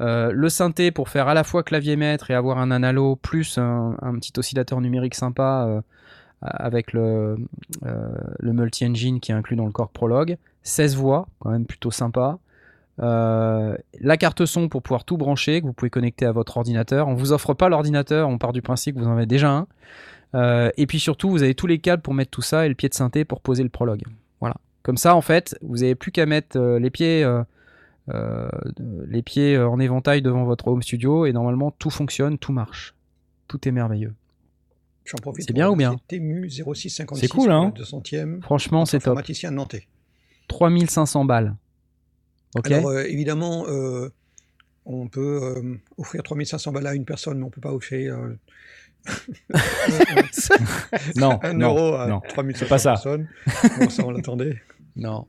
euh, le synthé pour faire à la fois clavier maître et avoir un analo plus un, petit oscillateur numérique sympa avec le, euh, le multi-engine qui est inclus dans le Korg Prologue. 16 voix, quand même plutôt sympa. Euh, la carte son pour pouvoir tout brancher, que vous pouvez connecter à votre ordinateur. On vous offre pas l'ordinateur, on part du principe que vous en avez déjà un. Euh, et puis surtout, vous avez tous les câbles pour mettre tout ça et le pied de synthé pour poser le prologue. Voilà. Comme ça, en fait, vous n'avez plus qu'à mettre les pieds, en éventail devant votre home studio et normalement tout fonctionne, tout marche. Tout est merveilleux. J'en profite. C'est bien ou bien Temu 0656 C'est cool, hein le 200e. Franchement, c'est top. informaticien nantais. 3500 balles. Ok. Alors euh, évidemment, euh, on peut euh, offrir 3500 balles à une personne, mais on peut pas offrir euh, *laughs* Non, *laughs* un non, euro à non. 3500 pas ça. personnes. Bon, ça, on l'attendait? non.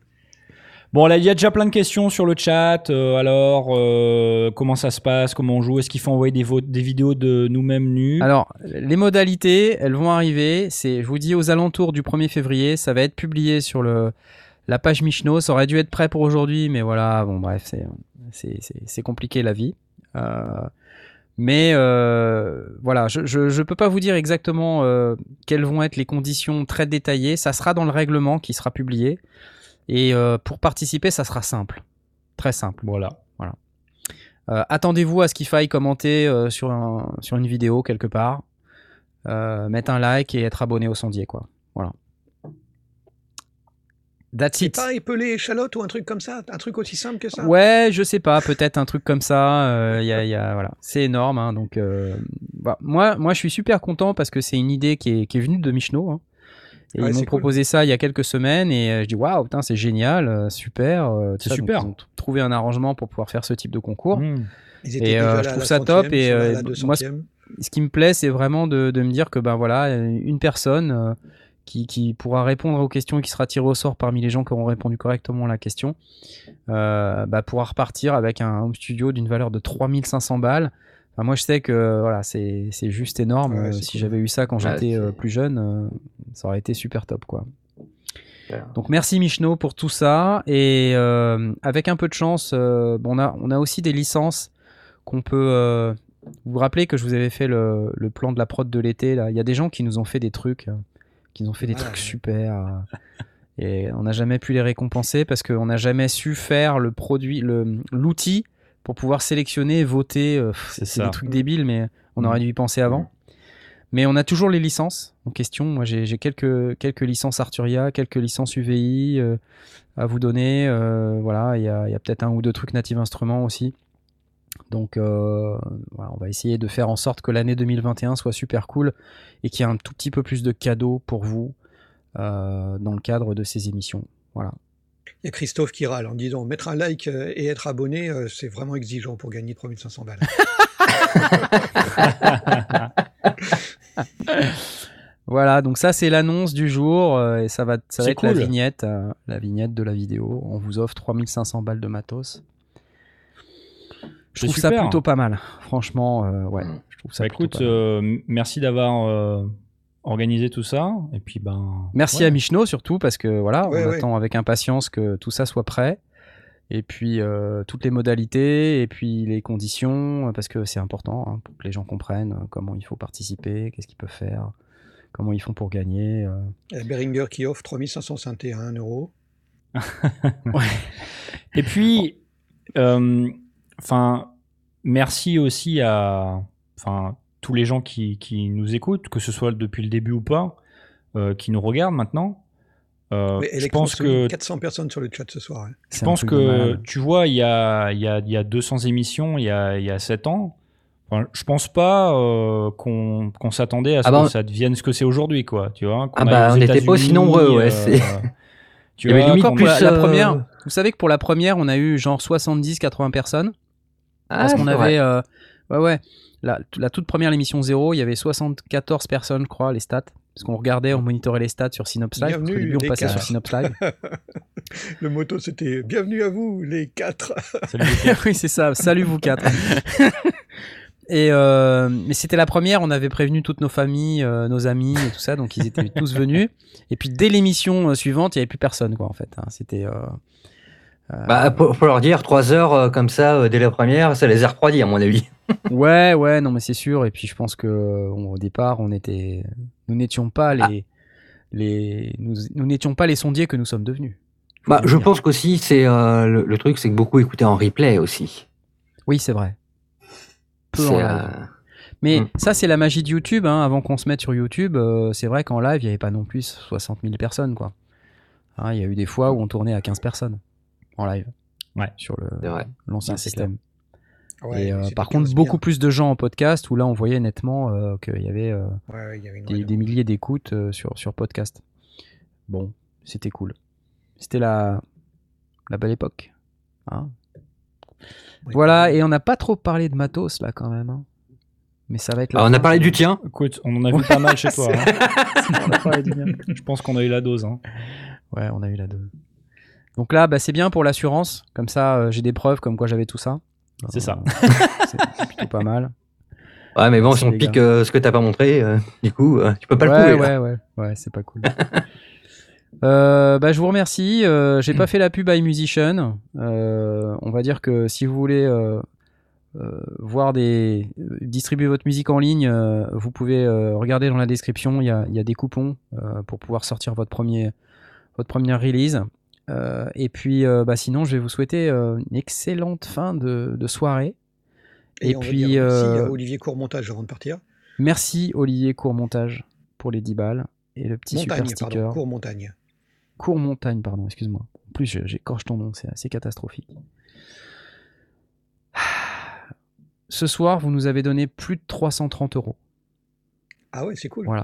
Bon, là, il y a déjà plein de questions sur le chat. Euh, alors, euh, comment ça se passe? Comment on joue? Est-ce qu'il faut envoyer des, vidéos de nous-mêmes nus? Alors, les modalités, elles vont arriver. C'est, je vous dis, aux alentours du 1er février, ça va être publié sur la page Michno. Ça aurait dû être prêt pour aujourd'hui, mais voilà, bon, bref, c'est, compliqué la vie. Euh, mais voilà, je ne peux pas vous dire exactement quelles vont être les conditions très détaillées. Ça sera dans le règlement qui sera publié. Et euh, pour participer, ça sera simple. Très simple. Voilà. Euh, Attendez-vous à ce qu'il faille commenter euh, sur, un- sur une vidéo quelque part, euh, mettre un like et être abonné au sondier, quoi. Voilà. That's C'est it. pas épeler échalote ou un truc comme ça, un truc aussi simple que ça? Ouais, je sais pas, peut-être un truc comme ça. euh, y a, y a- voilà, c'est énorme. hein, donc, euh, bah, moi, moi, je suis super content parce que c'est une idée qui est, qui est venue de Michno. hein. Et Ouais, ils m'ont cool. proposé ça il y a quelques semaines et euh, je dis waouh, putain, c'est génial, euh, super. euh, C'est ça. Donc, super. ils ont trouvé un arrangement pour pouvoir faire ce type de concours. Mmh. Ils Et, euh, déjà je trouve ça 30e, top, et, euh, moi, 200e. ce qui me plaît, c'est vraiment de, de me dire que ben voilà, une personne euh, qui, qui pourra répondre aux questions et qui sera tiré au sort parmi les gens qui auront répondu correctement à la question, euh, bah, pourra repartir avec un home studio d'une valeur de 3500 balles. Enfin, moi, je sais que voilà, c'est c'est juste énorme. Ouais, Euh, si cool. j'avais eu ça quand Ouais, j'étais euh, plus jeune, euh, ça aurait été super top, quoi. Donc merci Michno pour tout ça et euh, avec un peu de chance, euh, bon, on a on a aussi des licences qu'on peut. euh, vous vous rappelez que je vous avais fait le, le plan de la prod de l'été là. Il y a des gens qui nous ont fait des trucs, qui nous ont fait des trucs ouais. super. et on n'a jamais pu les récompenser parce qu'on n'a jamais su faire le produit, le l'outil pour pouvoir sélectionner voter. euh, C'est des trucs débiles, mais on Mm. aurait dû y penser avant. Mais on a toujours les licences en question. Moi, j'ai quelques, quelques licences Arturia, quelques licences UVI euh, à vous donner. euh, voilà, il y a, peut-être un ou deux trucs Native Instruments aussi. Donc, euh, voilà, on va essayer de faire en sorte que l'année 2021 soit super cool et qu'il y ait un tout petit peu plus de cadeaux pour vous dans le cadre de ces émissions. Voilà. Il y a Christophe qui râle en disant mettre un like euh, et être abonné, euh, c'est vraiment exigeant pour gagner 3500 balles. *laughs* Voilà, donc ça c'est l'annonce du jour euh, et ça va, ça va C'est être la vignette, la vignette de la vidéo. On vous offre 3500 balles de matos. Je trouve ça plutôt pas mal. Franchement, euh, ouais. Mm. Je trouve ça Bah, plutôt écoute, pas mal. euh, m- merci d'avoir euh, organisé tout ça. Et puis, ben. Merci ouais. à Michno surtout parce que voilà, Ouais, on ouais. attend avec impatience que tout ça soit prêt. Et puis euh, toutes les modalités et puis les conditions, parce que c'est important hein, pour que les gens comprennent euh, comment il faut participer, qu'est-ce qu'ils peuvent faire, comment ils font pour gagner. euh. Behringer qui offre 3551 euros. *laughs* Et puis, euh, enfin, merci aussi à, enfin, tous les gens qui, qui nous écoutent, que ce soit depuis le début ou pas, euh, qui nous regardent maintenant. Euh, Oui, je pense que 400 personnes sur le chat ce soir. hein. Je pense que, tu vois, il y a, il y, a, il y a 200 émissions, il y a, il y a 7 ans. Enfin, je pense pas euh, qu'on qu'on s'attendait à ce Ah que bah, ça devienne ce que c'est aujourd'hui, quoi. Tu vois, qu'on Ah bah, on n'était pas aussi nombreux, ouais, euh, *laughs* *laughs* tu Il y avait vois, limite qu'on Encore la, plus, la euh, première, vous savez que pour la première, on a eu genre 70-80 personnes. Parce Ah, qu'on c'est avait. euh, ouais, ouais. La, la toute première émission 0, il y avait 74 personnes, je crois, les stats. Parce qu'on regardait, on monitorait les stats sur Synops Live. Bienvenue, début, on passait sur. Synops Live. *laughs* Le moto, c'était Bienvenue à vous, les quatre. Salut, les gars. *laughs* oui, c'est ça. Salut vous quatre. *laughs* Et euh, mais c'était la première, on avait prévenu toutes nos familles, euh, nos amis et tout ça, donc ils étaient tous venus. Et puis dès l'émission euh, suivante, il y avait plus personne, quoi, en fait. hein. C'était. euh, Bah, faut, faut leur dire, 3 heures euh, comme ça, euh, dès la première, ça les a refroidis, à mon avis. *laughs* Ouais, ouais, non, mais c'est sûr. Et puis je pense que euh, au départ, on était, nous n'étions pas les, les, nous, nous n'étions pas les sondiers que nous sommes devenus. Bah, je dire. pense qu'aussi, c'est euh, le, le truc, c'est que beaucoup écoutaient en replay aussi. Oui, c'est vrai. Peu en live. euh, Mais Mm. ça, c'est la magie de YouTube. hein. Avant qu'on se mette sur YouTube, euh, c'est vrai qu'en live, il n'y avait pas non plus 60 000 personnes. quoi. Hein, Il y a eu des fois où on tournait à 15 personnes en live. Ouais. Sur l'ancien système. Ouais, Et, euh, par contre, 15 beaucoup bien. plus de gens en podcast où là, on voyait nettement euh, qu'il y avait euh, Ouais, ouais, il y avait une des, milliers d'écoutes euh, sur, sur podcast. Bon, c'était cool. C'était la, la belle époque. hein. voilà, et on n'a pas trop parlé de matos là quand même. hein. Mais ça va être la Alors, on a parlé du tien. Écoute, on en a vu pas mal chez toi. *laughs* hein. On a parlé du mien. Je pense qu'on a eu la dose. hein. Ouais, on a eu la dose. Donc là, bah, c'est bien pour l'assurance. Comme ça, euh, j'ai des preuves comme quoi j'avais tout ça. C'est ça. c'est c'est *laughs* plutôt pas mal. Ouais, mais bon, si on pique euh, ce que t'as pas montré, euh, du coup, euh, tu peux pas ouais, le prouver. là. ouais, ouais, ouais, c'est pas cool. *laughs* Euh, bah, je vous remercie. Euh, j'ai pas fait la pub iMusician. Euh, on va dire que si vous voulez euh, euh, voir des euh, distribuer votre musique en ligne, euh, vous pouvez euh, regarder dans la description. Il y a, y a des coupons euh, pour pouvoir sortir votre premier votre première release. Euh, et puis, euh, bah, sinon, je vais vous souhaiter euh, une excellente fin de, de soirée. Et, Et on va puis, dire merci à Olivier Courmontage avant de partir. Merci Olivier Courmontage pour les 10 balles et le petit Montagne, super sticker. pardon, Courmontagne. Court Montagne, pardon, excuse-moi. En plus, j'écorche ton nom, c'est assez catastrophique. *sighs* Ce soir, vous nous avez donné plus de 330 euros. Ah ouais, c'est cool. Voilà.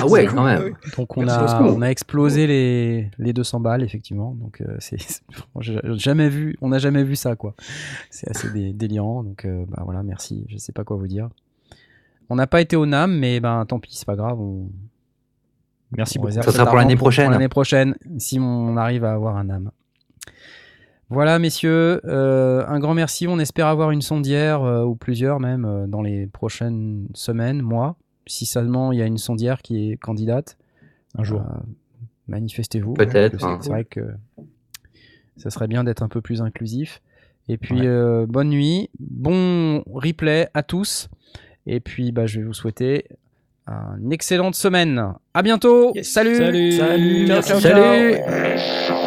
Ah ouais, quand même. Donc on a, on a explosé les, les 200 balles, effectivement. Donc euh, c'est *laughs* jamais vu, on n'a jamais vu ça, quoi. C'est assez dé- délirant. Donc euh, bah voilà, merci. Je sais pas quoi vous dire. On n'a pas été au NAM, mais ben tant pis, c'est pas grave. On, Merci On beaucoup. Ça sera pour l'année prochaine. l'année prochaine, si on arrive à avoir un âme. Voilà, messieurs, euh, un grand merci. On espère avoir une sondière, euh, ou plusieurs même, euh, dans les prochaines semaines, mois. Si seulement il y a une sondière qui est candidate, Un jour. euh, manifestez-vous. Peut-être, C'est hein. c'est vrai que ça serait bien d'être un peu plus inclusif. Et puis, Ouais. euh, bonne nuit, bon replay à tous. Et puis, bah, je vais vous souhaiter une excellente semaine. À bientôt. Yes. Salut. Salut. Salut. Ciao, ciao, ciao. Salut